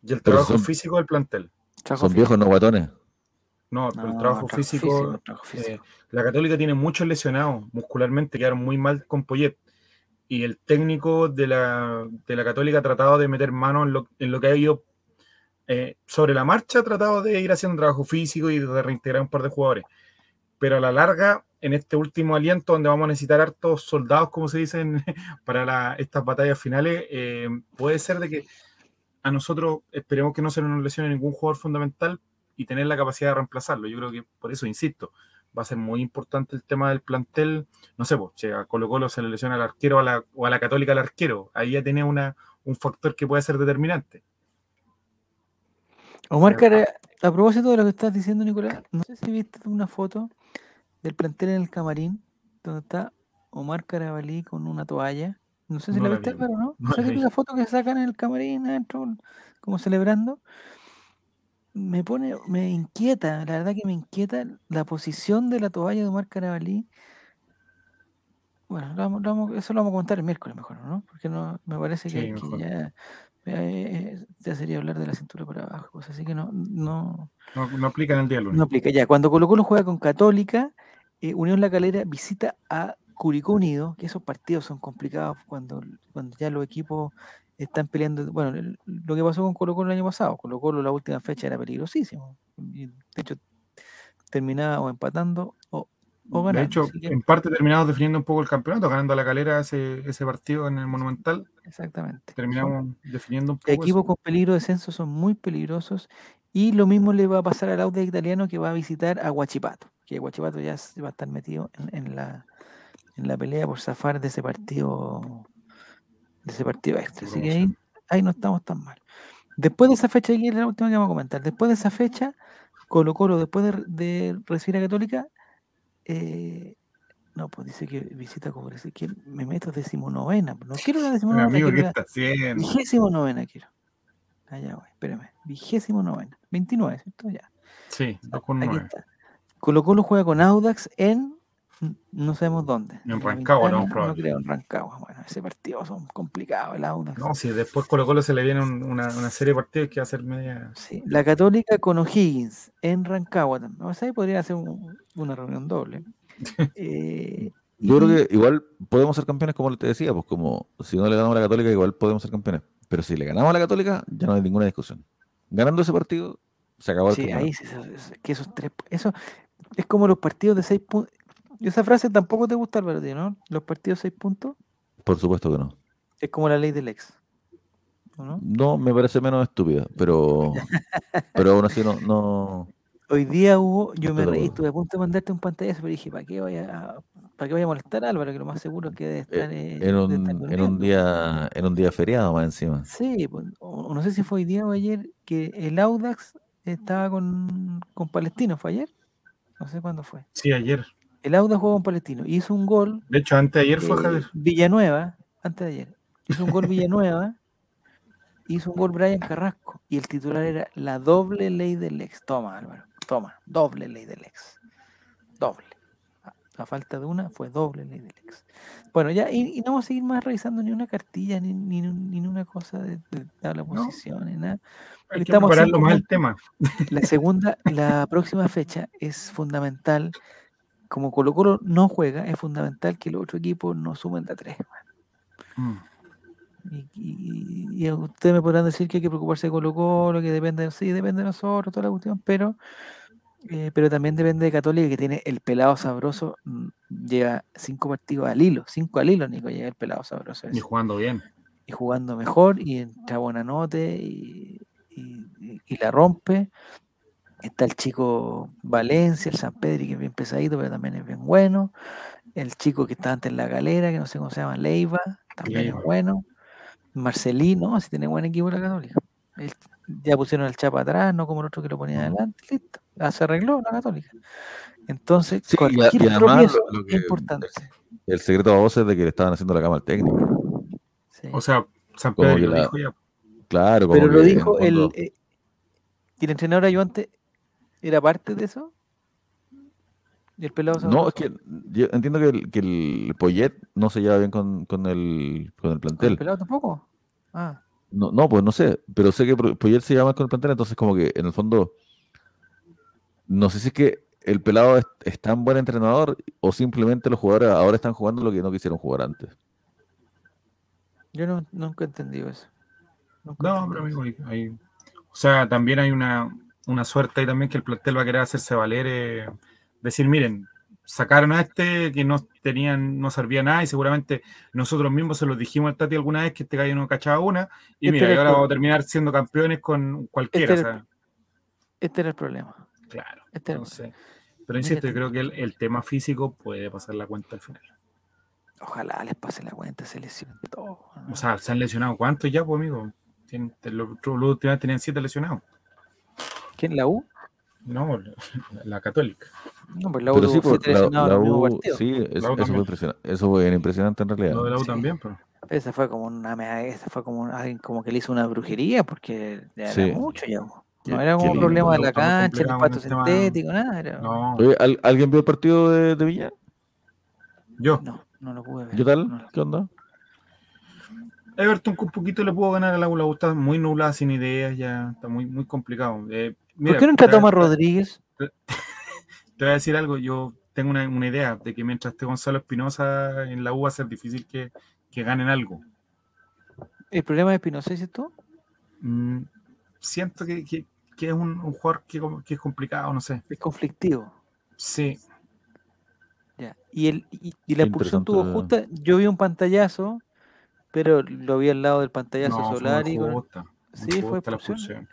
y el trabajo físico del plantel. Son viejos, no guatones. No, el trabajo físico, eh, la Católica tiene muchos lesionados muscularmente, quedaron muy mal con Poyet. Y el técnico de la, de la Católica ha tratado de meter mano en lo, en lo que ha ido eh, sobre la marcha, ha tratado de ir haciendo trabajo físico y de reintegrar un par de jugadores. Pero a la larga en este último aliento donde vamos a necesitar hartos soldados, como se dicen, *laughs* para estas batallas finales, eh, puede ser de que a nosotros esperemos que no se nos lesione ningún jugador fundamental y tener la capacidad de reemplazarlo. Yo creo que por eso, insisto, va a ser muy importante el tema del plantel. No sé, pues, si a Colo Colo se le lesiona al arquero a la, o a la Católica al arquero, ahí ya tiene una, un factor que puede ser determinante. Omar, a propósito de lo que estás diciendo, Nicolás, no sé si viste una foto del plantel en el camarín, donde está Omar Carabalí con una toalla. No sé si la viste, pero no. No sé la foto que sacan en el camarín adentro, como celebrando. Me pone, me inquieta, la verdad que me inquieta la posición de la toalla de Omar Carabalí. Bueno, eso lo vamos a contar el miércoles mejor, ¿no? Porque no, me parece que, ya, eh, ya, sería hablar de la cintura para abajo, así que no, no, no, aplica en el día No aplica, ya. Cuando Colo Colo juega con Católica, eh, Unión La Calera visita a Curicó Unido, que esos partidos son complicados cuando, cuando ya los equipos están peleando. Bueno, lo que pasó con Colo Colo el año pasado, Colo Colo la última fecha era peligrosísimo. De hecho, terminaba o empatando o, o ganando. De hecho, en parte terminamos definiendo un poco el campeonato, ganando a la calera ese, ese partido en el Monumental. Exactamente. Terminamos definiendo un poco. Equipos con peligro de descenso son muy peligrosos y lo mismo le va a pasar al Audax italiano que va a visitar a Guachipato, que Guachipato ya va a estar metido en, la, en la pelea por zafar de ese partido de ese partido extra. Así que ahí, no estamos tan mal. Después de esa fecha, aquí es la última que vamos a comentar. Después de esa fecha, Colo Colo, después de, recibir a Católica, eh, no, pues dice que visita dice que me meto decimonovena. No quiero la *laughs* decimonovena. Amigo, ¿qué Vigésimo novena quiero. Allá voy, espérame. Vigésimo novena. 29, ¿cierto? Ya. Sí, 2 con 9. Colo Colo juega con Audax en no sabemos dónde. En Rancagua, no, No creo, en Rancagua. Bueno, ese partido son complicados, el Audax. No, si después Colo Colo se le viene una, una, serie de partidos que va a ser media. Sí, la Católica con O'Higgins en Rancagua también. O sea, ahí podría ser una reunión doble. *laughs* eh, Yo creo que igual podemos ser campeones, como te decía, pues como si no le ganamos a la Católica, igual podemos ser campeones. Pero si le ganamos a la Católica, ya no hay ninguna discusión. Ganando ese partido, se acabó el Sí, ahí que esos tres. Eso es como los partidos de seis puntos. Esa frase tampoco te gusta, Alberto, ¿no? Los partidos seis puntos. Por supuesto que no. Es como la ley del ex. ¿no? no me parece menos estúpida, pero, *laughs* pero aún así no, no, Hoy día hubo, yo me reí, estuve a punto de mandarte un pantallazo, pero dije, ¿para qué vaya a, para qué vaya a molestar a Álvaro? Que lo más seguro es que debe estar, eh, en, un, en, un, día en un día feriado más encima. Sí, pues, no sé si fue hoy día o ayer que el Audax estaba con, con Palestino, ¿fue ayer? No sé cuándo fue. Sí, ayer. El Audax jugó con Palestino, hizo un gol. De hecho, antes de ayer fue Javier. Villanueva, antes de ayer. Hizo un gol Villanueva hizo un gol Brian Carrasco y el titular era la doble ley del ex. Toma, Álvaro. Toma, doble ley del ex. Doble. a falta de una, fue doble ley del ex. Bueno, ya, y, no vamos a seguir más revisando ni una cartilla, ni, ni, ni una cosa de, de, la posición, ni nada. Hay Estamos que más el tema. La segunda, la próxima fecha es fundamental. Como Colo Colo no juega, es fundamental que los otros equipos no sumen de tres. Mm. Y, ustedes me podrán decir que hay que preocuparse de Colo Colo, que depende, sí, depende de nosotros, toda la cuestión, pero eh, pero también depende de Católica, que tiene el pelado sabroso, mm, lleva cinco partidos al hilo, cinco al hilo, Nico, llega el pelado sabroso. Y jugando bien. Y jugando mejor, y entra buena note, y, la rompe. Está el chico Valencia, el San Pedri, que es bien pesadito, pero también es bien bueno. El chico que está antes en la galera, que no sé cómo se llama, Leiva, también es bueno. Marcelino, si tiene buen equipo la Católica. ya pusieron el chapa atrás, no como el otro que lo ponía adelante, listo. Ah, se arregló la católica. Entonces, cualquier y, además, es importante. El, secreto a vos es de que le estaban haciendo la cama al técnico. O sea, San Pedro lo dijo ya. Claro, como Pero lo dijo el, eh, el entrenador ayudante, ¿era parte de eso? ¿Y el pelado no, es que yo entiendo que el, que el Poyet no se lleva bien con, con, el, con el plantel. ¿El pelado tampoco? Ah. No, no, pues no sé, pero sé que Poyet se lleva mal con el plantel, entonces como que en el fondo no sé si es que el pelado es, tan buen entrenador o simplemente los jugadores ahora están jugando lo que no quisieron jugar antes. Yo no, nunca he entendido eso. no, pero amigo, hay, o sea, también hay una, suerte ahí también que el plantel va a querer hacerse valer, eh, decir, miren, sacaron a este que no tenían, no servía nada y seguramente nosotros mismos se los dijimos al Tati alguna vez que este gallo no cachaba una y este mira, ahora vamos a terminar siendo campeones con cualquiera. Este, este era el problema. Claro. Este pero insisto, yo creo que el, tema físico puede pasar la cuenta al final. Ojalá les pase la cuenta, se lesionen todos. O sea, ¿se han lesionado cuántos ya, pues, amigo? los, últimos tenían siete lesionados. ¿Quién, la U? No, la, Católica. No, pues la U, sí, pues, la, U sí, eso, fue impresionante, eso fue impresionante en realidad. Lo de la U también, pero. Esa fue como una esa fue como alguien como que le hizo una brujería porque ya era mucho ya. No era como un problema de la cancha, el pato sintético, nada. No. ¿Alguien vio el partido de, de, Villa? Yo. No, no lo pude ver. ¿Qué tal? ¿Qué onda? Everton con un poquito le pudo ganar a la U, está muy nublada, sin ideas, ya está muy, muy complicado. Eh, ¿Por qué no entra Tomás Rodríguez? *laughs* Te, voy a decir algo, yo tengo una, una, idea de que mientras esté Gonzalo Espinosa en la U va a ser difícil que, que ganen algo. ¿El problema de Espinosa es esto? Mm, siento que, que, que es un, jugador que, que, es complicado, no sé. Es conflictivo. Sí. Ya. Y, el, y, la expulsión tuvo justa. Yo vi un pantallazo, pero lo vi al lado del pantallazo no, solar. y Sí, fue expulsión.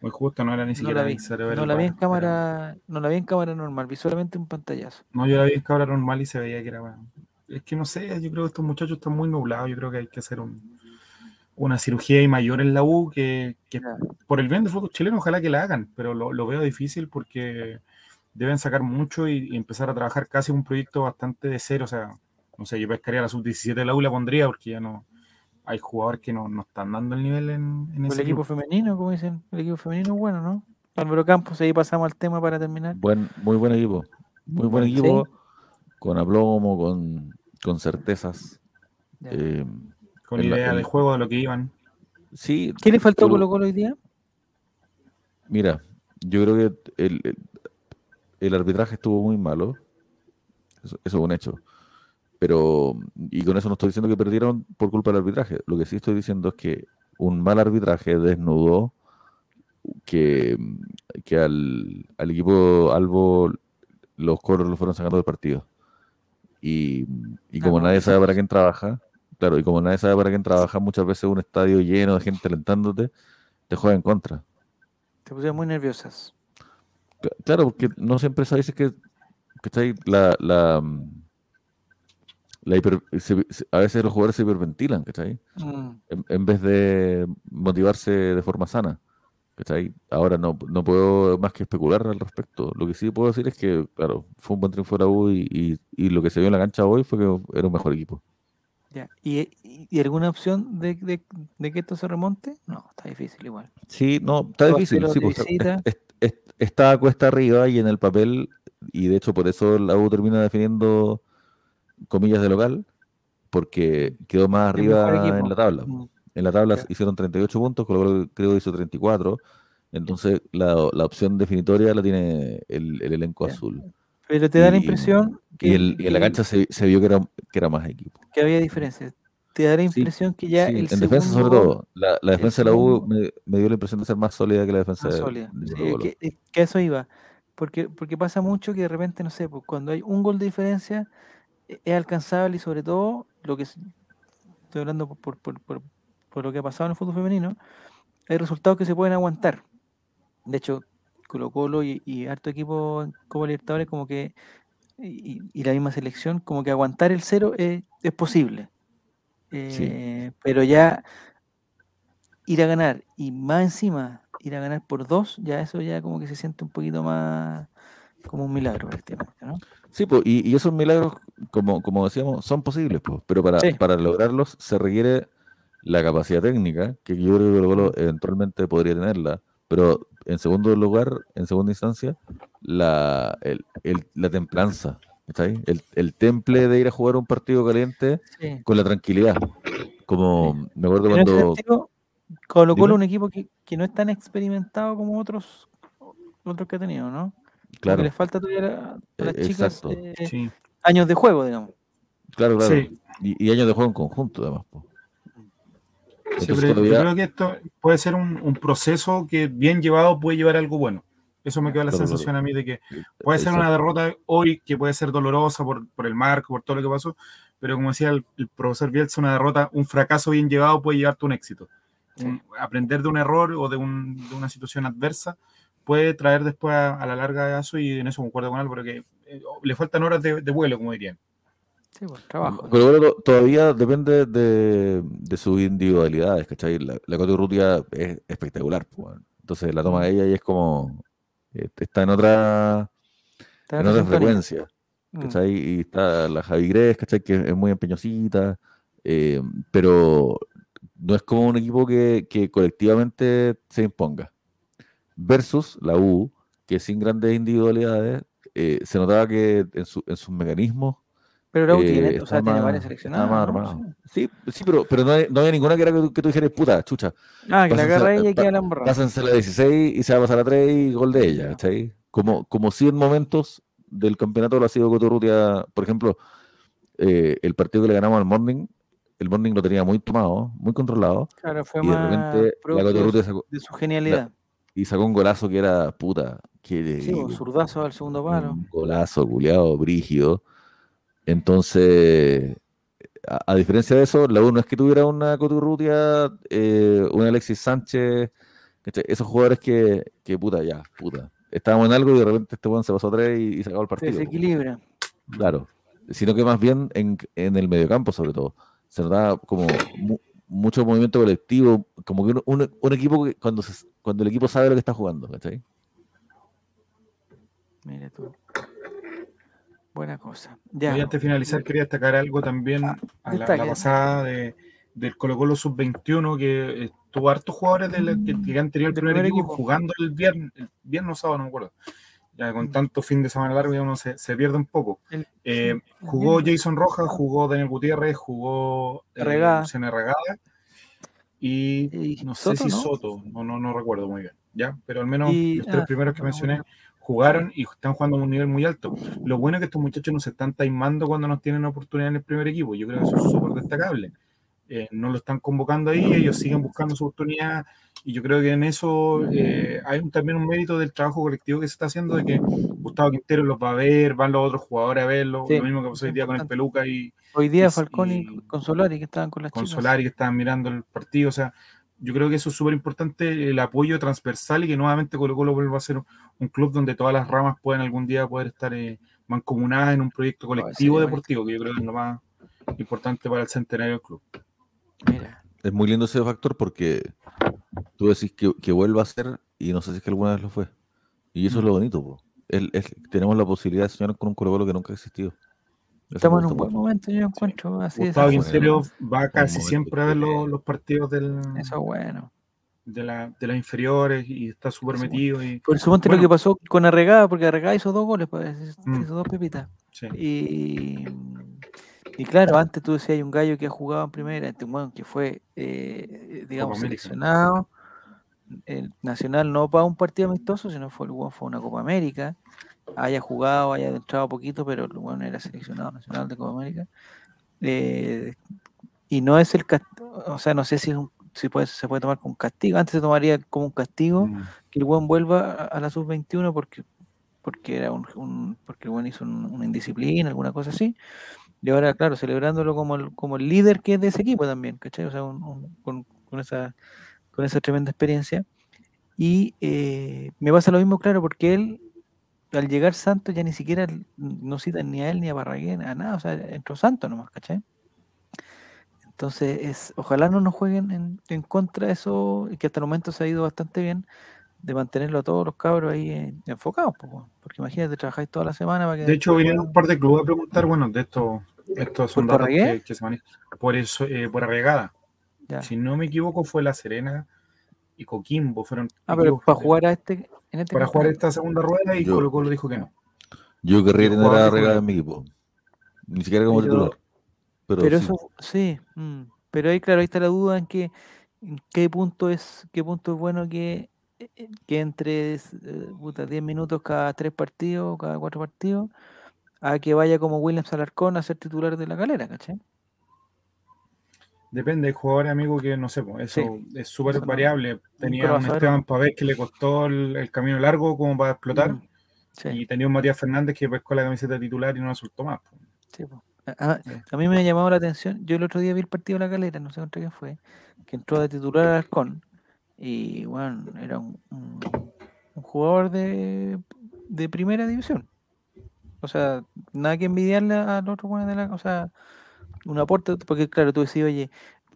Muy justa, no era ni siquiera no la vi, no la vi en cámara, no la vi en cámara normal, vi solamente un pantallazo. No, yo la vi en cámara normal y se veía que era bueno. Es que no sé, yo creo que estos muchachos están muy nublados, yo creo que hay que hacer un, una cirugía y mayor en la U que, por el bien del fútbol chileno ojalá que la hagan, pero lo, veo difícil porque deben sacar mucho y, empezar a trabajar casi un proyecto bastante de cero, o sea, no sé, yo pescaría la sub-17 de la U la pondría porque ya no hay jugadores que no, están dando el nivel en, en ese el equipo, femenino, como dicen, el equipo femenino es bueno, ¿no? Álvaro Campos, ahí pasamos al tema para terminar. Buen, muy buen equipo, muy buen equipo, con aplomo, con, con certezas. Eh, con idea de juego de lo que iban. Sí. ¿Qué le faltó Colo Colo hoy día? Mira, yo creo que el, el, arbitraje estuvo muy malo. Eso, es un hecho. Pero, y con eso no estoy diciendo que perdieron por culpa del arbitraje. Lo que sí estoy diciendo es que un mal arbitraje desnudó que, que al, al equipo Albo los coros lo fueron sacando del partido. Y, y como ah, nadie sabe para quién trabaja, Claro, y como nadie sabe para quién trabaja, muchas veces un estadio lleno de gente alentándote, te juega en contra. Te pusieron muy nerviosas. Claro, porque no siempre sabes que, que la, la, la a veces los jugadores se hiperventilan, ¿cachai? Mm. En, vez de motivarse de forma sana. ¿cachai? Ahora no, no puedo más que especular al respecto. Lo que sí puedo decir es que, claro, fue un buen triunfo de la U y, y lo que se vio en la cancha hoy fue que era un mejor equipo. ¿Y, alguna opción de, que esto se remonte? No, está difícil igual. Sí, no, está difícil. Sí, pues, está, cuesta arriba y en el papel y de hecho por eso la U termina definiendo comillas de local, porque quedó más arriba en la tabla. Mm. En la tabla hicieron 38 puntos, creo que hizo 34. Entonces la, la, opción definitoria la tiene el, elenco azul. Pero te da la impresión que, y, en la cancha se, se, vio que era, que era más equipo. Que había diferencias. Te da la impresión que ya el En defensa sobre todo. La, la defensa de la U me, me, dio la impresión de ser más sólida que la defensa de, sólida. que, que, eso iba. Porque, porque pasa mucho que de repente, no sé, pues, cuando hay un gol de diferencia, es alcanzable y sobre todo, lo que estoy hablando por, por, por, por lo que ha pasado en el fútbol femenino, hay resultados que se pueden aguantar. De hecho, Colo Colo y, harto equipo como Libertadores, como que, y, la misma selección, como que aguantar el cero es, posible. Eh, pero ya ir a ganar y más encima ir a ganar por dos, ya eso ya como que se siente un poquito más como un milagro ¿no? Sí, pues, y, esos milagros, como, como decíamos, son posibles, pues, pero para, para lograrlos se requiere la capacidad técnica, que yo creo que Colo Colo eventualmente podría tenerla, pero en segundo lugar, en segunda instancia, la, el, la templanza, El, el, temple de ir a jugar un partido caliente con la tranquilidad. Como me acuerdo cuando. Colo Colo un equipo que, que, no es tan experimentado como otros otros que ha tenido, ¿no? Claro. les falta todavía a, las chicas eh, años de juego, digamos. Claro, claro. Y, años de juego en conjunto, además. Yo creo que esto puede ser un, proceso que bien llevado puede llevar algo bueno. Eso me queda la sensación a mí de que puede ser una derrota hoy que puede ser dolorosa por, el marco, por todo lo que pasó, pero como decía el, profesor Bielsa, una derrota, un fracaso bien llevado puede llevarte un éxito. aprender de un error o de, una situación adversa puede traer después a, la larga eso y en eso concuerdo con él, porque eh, le faltan horas de vuelo, como dirían. Pues, trabajo. Pero todavía depende de, de sus individualidades, ¿cachai? La, la Rutia es espectacular, pues, Entonces la toma de ella y es como. Eh, está en otra. en otra frecuencia. Mm. ¿cachai? Y está la Javi Gres, ¿cachai? Que es muy empeñosita. Eh, pero no es como un equipo que, que colectivamente se imponga. Versus la U, que sin grandes individualidades, eh, se notaba que en, su, en sus mecanismos pero Raúl tiene, o sea, tiene varias seleccionadas. Sí, sí, pero, pero no, no, había ninguna que era que, tú dijeras, puta, chucha. Ah, que la agarra ella y queda la embarrada. Pásense la 16 y se va a pasar a 3 y gol de ella, ¿cachai? Como, como si en momentos del campeonato lo ha sido Coturrutia, por ejemplo, eh, el partido que le ganamos al Morning, el Morning lo tenía muy tomado, muy controlado. Claro, fue y de repente la sacó, de su genialidad. Y sacó un golazo que era puta. Que, sí, un zurdazo al segundo palo. Un golazo, culiado, brígido. Entonces, a, diferencia de eso, la U no es que tuviera una Coturrutia, eh, un Alexis Sánchez, esos jugadores que, que, puta, ya, puta. Estábamos en algo y de repente este weón se pasó a tres y, se acabó el partido. Se desequilibra. Claro. Sino que más bien en, en el mediocampo, sobre todo. Se notaba como mucho movimiento colectivo, como que un, un, equipo que cuando, cuando el equipo sabe lo que está jugando, ¿cachai? Mira tú. Buena cosa. Ya. antes de finalizar, quería destacar algo también ah, a la, pasada de, del Colo Colo Sub-21, que tuvo hartos jugadores que, han tenido el primer, equipo, jugando el viernes, el viernes o sábado, no me acuerdo. Ya con tanto fin de semana largo, ya uno se, se pierde un poco. Eh, jugó Jason Rojas, jugó Daniel Gutiérrez, jugó eh, Regada. y, no sé si Soto, no, no, no recuerdo muy bien. ¿ya? Pero al menos los tres ah, primeros que mencioné jugaron y están jugando a un nivel muy alto. Lo bueno es que estos muchachos no se están taimando cuando nos tienen oportunidad en el primer equipo. Yo creo que eso es súper destacable. Eh, no lo están convocando ahí, ellos siguen buscando su oportunidad y yo creo que en eso eh, hay también un mérito del trabajo colectivo que se está haciendo de que Gustavo Quintero los va a ver, van los otros jugadores a verlo, lo mismo que pasó hoy día con el Peluca y... Hoy día Falcón y, con Solari que estaban con las Con Solari que estaban mirando el partido, o sea, yo creo que eso es súper importante, el apoyo transversal y que nuevamente Colo Colo vuelva a ser un club donde todas las ramas pueden algún día poder estar eh, mancomunadas en un proyecto colectivo deportivo, que yo creo que es lo más importante para el centenario del club. Es muy lindo ese factor porque tú decís que, que vuelva a ser y no sé si es que alguna vez lo fue. Y eso es lo mm. bonito, tenemos la posibilidad de soñar con un Colo que nunca ha existido. Estamos en un buen momento, yo encuentro así. Gustavo Quintero va casi siempre a ver los, partidos del. Eso es bueno. de, la, de las inferiores y está súper metido. Y, Por supuesto lo que pasó con Arregada, porque Arregada hizo dos goles, pues, mm. hizo dos pepitas. Y, y claro, antes tú decías hay un gallo que ha jugado en primera, este que fue, eh, digamos, seleccionado. El Nacional no para un partido amistoso, sino fue, fue una Copa América. Haya jugado, haya entrado poquito, pero bueno, era seleccionado nacional de Copa América. Eh, y no es el o sea, no sé si, si puede, se puede tomar como un castigo. Antes se tomaría como un castigo mm. que el buen vuelva a, la sub-21 porque, porque era un, porque el buen hizo una indisciplina, alguna cosa así. Y ahora, claro, celebrándolo como el, como el líder que es de ese equipo también, ¿cachai? O sea, con, con, esa, con esa tremenda experiencia. Y eh, me pasa lo mismo, claro, porque él, al llegar Santos, ya ni siquiera no citan ni a él ni a Barraguén, a nada, o sea, entró Santos nomás, ¿cachai? Entonces, es, ojalá no nos jueguen en, contra de eso, que hasta el momento se ha ido bastante bien, de mantenerlo a todos los cabros ahí enfocados, porque imagínate, trabajáis toda la semana para que... De hecho, vinieron un par de clubes a preguntar, bueno, de estos, estos son datos que, se manejan por eso, eh, por arregada. Si no me equivoco, fue La Serena y Coquimbo fueron. Ah, pero para jugar a este, en este para jugar esta segunda rueda y Colo Colo dijo que no. Yo querría tener a Arregada en mi equipo. Ni siquiera como titular. Pero, eso, sí. Mm, pero ahí, claro, ahí está la duda en que qué punto es, qué punto es bueno que, eh, que entre 10 eh, minutos cada tres partidos, cada cuatro partidos, a que vaya como Williams Alarcón a ser titular de la calera, ¿cachai? Depende, hay jugadores, amigo, que no sé, eso es súper variable. Tenía un Esteban Pavés que le costó el, camino largo como para explotar. Mm, y tenía un Matías Fernández que pescó la camiseta titular y no la soltó más. Sí, a, mí me ha llamado la atención. Yo el otro día vi el partido de la calera, no sé contra quién fue, que entró de titular al Arcón. Y bueno, era un, jugador de, de, primera división. O sea, nada que envidiarle al otro bueno de la. O sea, un aporte, porque claro, tú decís, oye,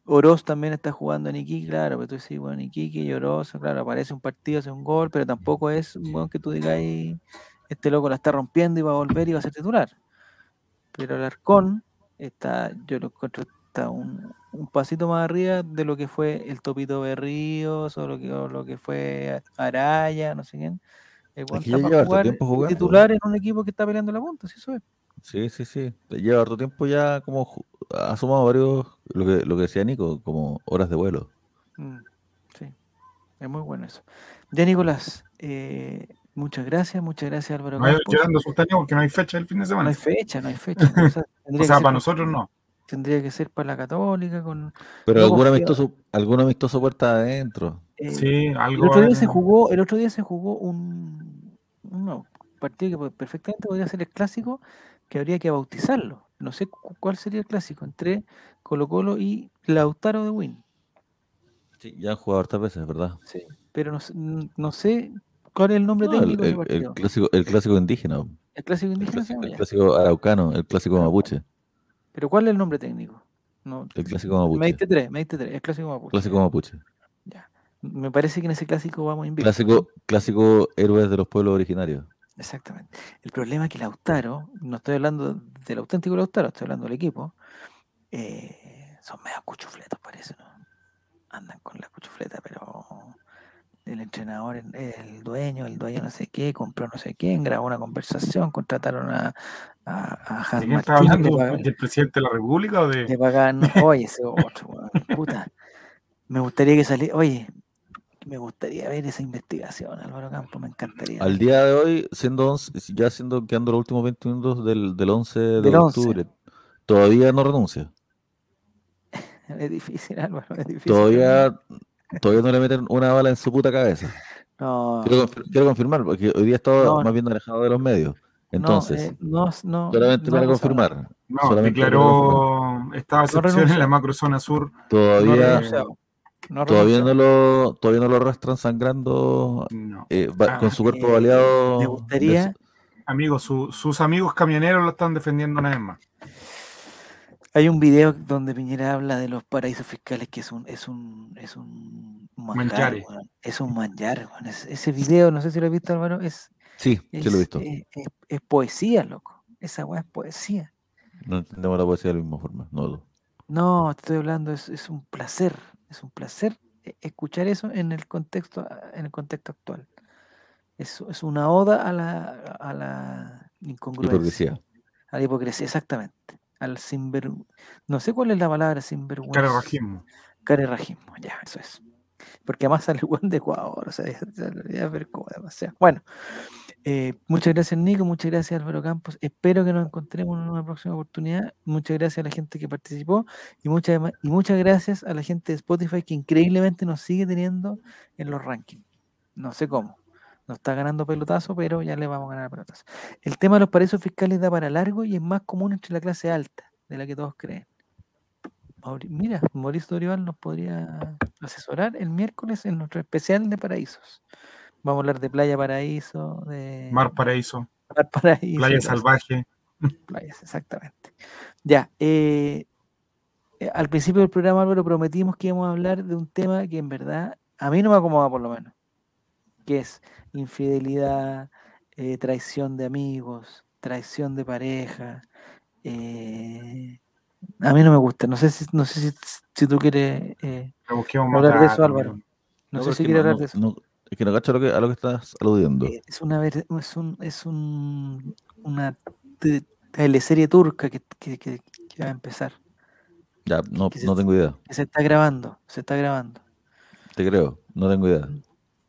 Oroz también está jugando en Iquique, claro, pero tú decís, bueno, Iquique y Oroz, claro, aparece un partido, hace un gol, pero tampoco es bueno que tú digas, este loco la está rompiendo y va a volver y va a ser titular. Pero el Arcón está, yo lo encuentro, está un, pasito más arriba de lo que fue el Topito Berríos o lo que, lo que fue Araya, no sé quién. El jugar titular en un equipo que está peleando la punta, si eso es. Sí, sí, sí. Lleva harto tiempo ya como ha sumado varios, lo que, lo que decía Nico, como horas de vuelo. Mm, sí, es muy bueno eso. Ya Nicolás, eh, muchas gracias, muchas gracias Álvaro. No, porque no hay fecha el fin de semana. No hay fecha, no hay fecha. *laughs* o sea, para nosotros no. Tendría que ser para la católica. con Pero algún amistoso, algún amistoso puerta adentro. Eh, sí, algo. El otro día se jugó, el otro día se jugó un, un partido que perfectamente podría ser el clásico que habría que bautizarlo. No sé cuál sería el clásico entre Colo Colo y Lautaro de Win. Sí, ya han jugado hartas veces, ¿verdad? Sí, pero no, sé cuál es el nombre técnico el, el, clásico, el clásico indígena. El clásico indígena. El, clásico, araucano, el clásico mapuche. ¿Pero cuál es el nombre técnico? No, el clásico mapuche. Me diste tres, me diste tres, el clásico mapuche. Clásico mapuche. Ya. Me parece que en ese clásico vamos a invitar. Clásico, clásico héroes de los pueblos originarios. Exactamente. El problema es que Lautaro, no estoy hablando del auténtico Lautaro, estoy hablando del equipo, eh, son medio cuchufletos, parece, ¿no? Andan con la cuchufleta, pero el entrenador, el dueño, el dueño no sé qué, compró no sé quién, grabó una conversación, contrataron a, a, a Hans ¿De hablando? ¿Del presidente de la República o de...? *laughs* oye, ese otro, puta, me gustaría que saliera, oye, me gustaría ver esa investigación, Álvaro Campo, me encantaría. Al día de hoy, siendo ya siendo quedando los últimos 20 minutos del, del 11 de octubre, todavía no renuncia. *laughs* es difícil, Álvaro, es difícil. Todavía, todavía no le meten una bala en su puta cabeza. No. Quiero, confirmar, porque hoy día estaba más bien alejado de los medios. Entonces, no, eh, no, solamente para confirmar. No, solamente declaró esta excepción en la macrozona sur. Todavía, todavía no lo todavía no lo arrastran sangrando eh, ah, con su cuerpo baleado. Me gustaría. Amigos, sus amigos camioneros lo están defendiendo una vez más. Hay un video donde Piñera habla de los paraísos fiscales que es un es un es un manjar, es un manjar. ese video, no sé si lo has visto, Álvaro, es Sí, sí lo he visto. Es, poesía, loco. Esa weá es poesía. No entendemos la poesía de la misma forma, no. No, estoy hablando, es, es un placer es un placer e, escuchar eso en el contexto, en el contexto actual. Es, es una oda a la, a la incongruencia. Hipocresía. A la hipocresía, exactamente. Al sinver... No sé cuál es la palabra sinvergüenza. Carerrajismo. Carerrajismo, ya, eso es. Porque además sale buen de Ecuador, o sea, ya, ver cómo demasiado. Bueno, eh, muchas gracias Nico, muchas gracias Álvaro Campos. Espero que nos encontremos en una próxima oportunidad. Muchas gracias a la gente que participó y muchas, y muchas gracias a la gente de Spotify que increíblemente nos sigue teniendo en los rankings. No sé cómo. Nos está ganando pelotazo, pero ya le vamos a ganar pelotazo. El tema de los paraísos fiscales da para largo y es más común entre la clase alta, de la que todos creen. Mira, Mauricio Dorival nos podría asesorar el miércoles en nuestro especial de paraísos. Vamos a hablar de Playa Paraíso, de Mar Paraíso, Mar Paraíso Playa Salvaje. *laughs* Playas, exactamente. Ya, eh, eh, al principio del programa, Álvaro, prometimos que íbamos a hablar de un tema que en verdad a mí no me acomoda por lo menos, que es infidelidad, eh, traición de amigos, traición de pareja, eh, a mí no me gusta. No sé si, no sé si, si tú quieres eh, hablar de eso, Álvaro. No, sé si quieres hablar de eso. Es que no cacho a lo que, a lo que estás aludiendo. Eh, es una es un, es un una teleserie turca que, que, que, va a empezar. Ya, no, no tengo idea. se está grabando, se está grabando. Te creo, no tengo idea.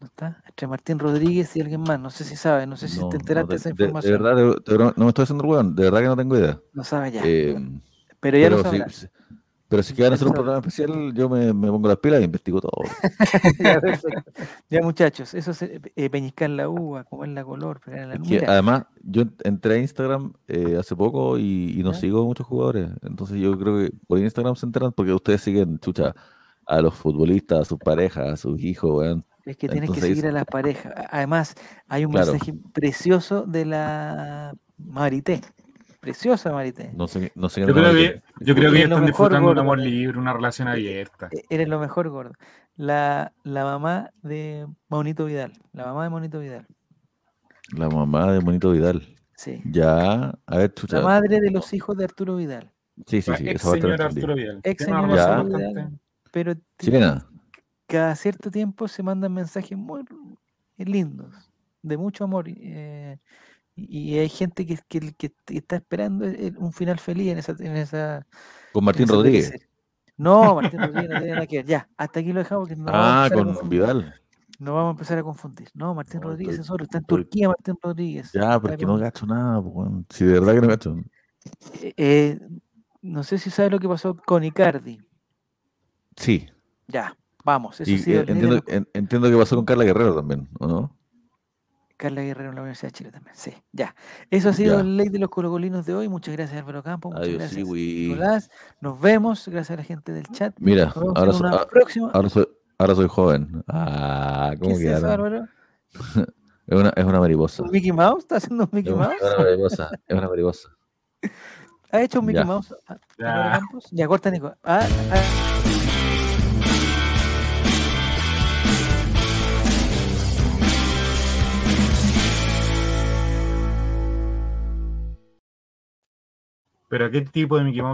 ¿No está? Entre Martín Rodríguez y alguien más, no sé si sabe, no sé si te enteraste de esa información. De, verdad, no me estoy haciendo el de verdad que no tengo idea. No sabe ya. Eh, pero ya lo si, Pero si quieren hacer un programa especial, yo me, me, pongo las pilas e investigo todo. *laughs* ya, muchachos, eso es eh, peñiscar la uva, comer la color. además, yo entré a Instagram eh, hace poco y, y no sigo a muchos jugadores. Entonces yo creo que por Instagram se enteran porque ustedes siguen, chucha, a los futbolistas, a sus parejas, a sus hijos, Es que tienes que seguir a las parejas. Además, hay un mensaje precioso de la Marité Preciosa, Marité. No sé, no sé yo, creo que, yo creo que están disfrutando un amor libre, una relación abierta. E-, eres lo mejor, gordo. La, la mamá de Monito Vidal. La mamá de Monito Vidal. La mamá de Monito Vidal. Sí. Ya, a ver, chucha. La madre de los hijos de Arturo Vidal. Sí, sí, sí. Ex señora Arturo Vidal. Ex señora Arturo Vidal. Pero Chilena. cada cierto tiempo se mandan mensajes muy lindos, de mucho amor. Eh, y hay gente que, que, está esperando un final feliz en esa. En esa con Martín Rodríguez. No, Martín Rodríguez no tiene nada que ver. Ya, hasta aquí lo dejamos. Que ah, con Vidal. No vamos a empezar a confundir. No, Martín Rodríguez es otro. Está en Turquía, Martín Rodríguez. Ya, porque no gacho nada. Si de verdad que no gacho. Eh, eh, no sé si sabes lo que pasó con Icardi. Sí. Ya, vamos. Eso sí, entiendo, entiendo que pasó con Carla Guerrero también, ¿o no? Carla Guerrero en la Universidad de Chile también. Sí, ya. Eso ha sido el ley de los colocolinos de hoy. Muchas gracias, Álvaro Campos. Muchas gracias, Nicolás. Nos vemos. Gracias a la gente del chat. Mira, ahora, soy, ahora, soy, ahora, soy, joven. Ah, ¿cómo ¿Qué es eso, Álvaro? *laughs* es, una, es una mariposa. ¿Un Mickey Mouse? ¿Está haciendo un Mickey Mouse? Es *laughs* una mariposa. es una mariposa. *laughs* ¿Ha hecho un Mickey Mouse? Ya, Campos? ya corta, Nico. Ah, ah. Pero ¿qué tipo de Mickey?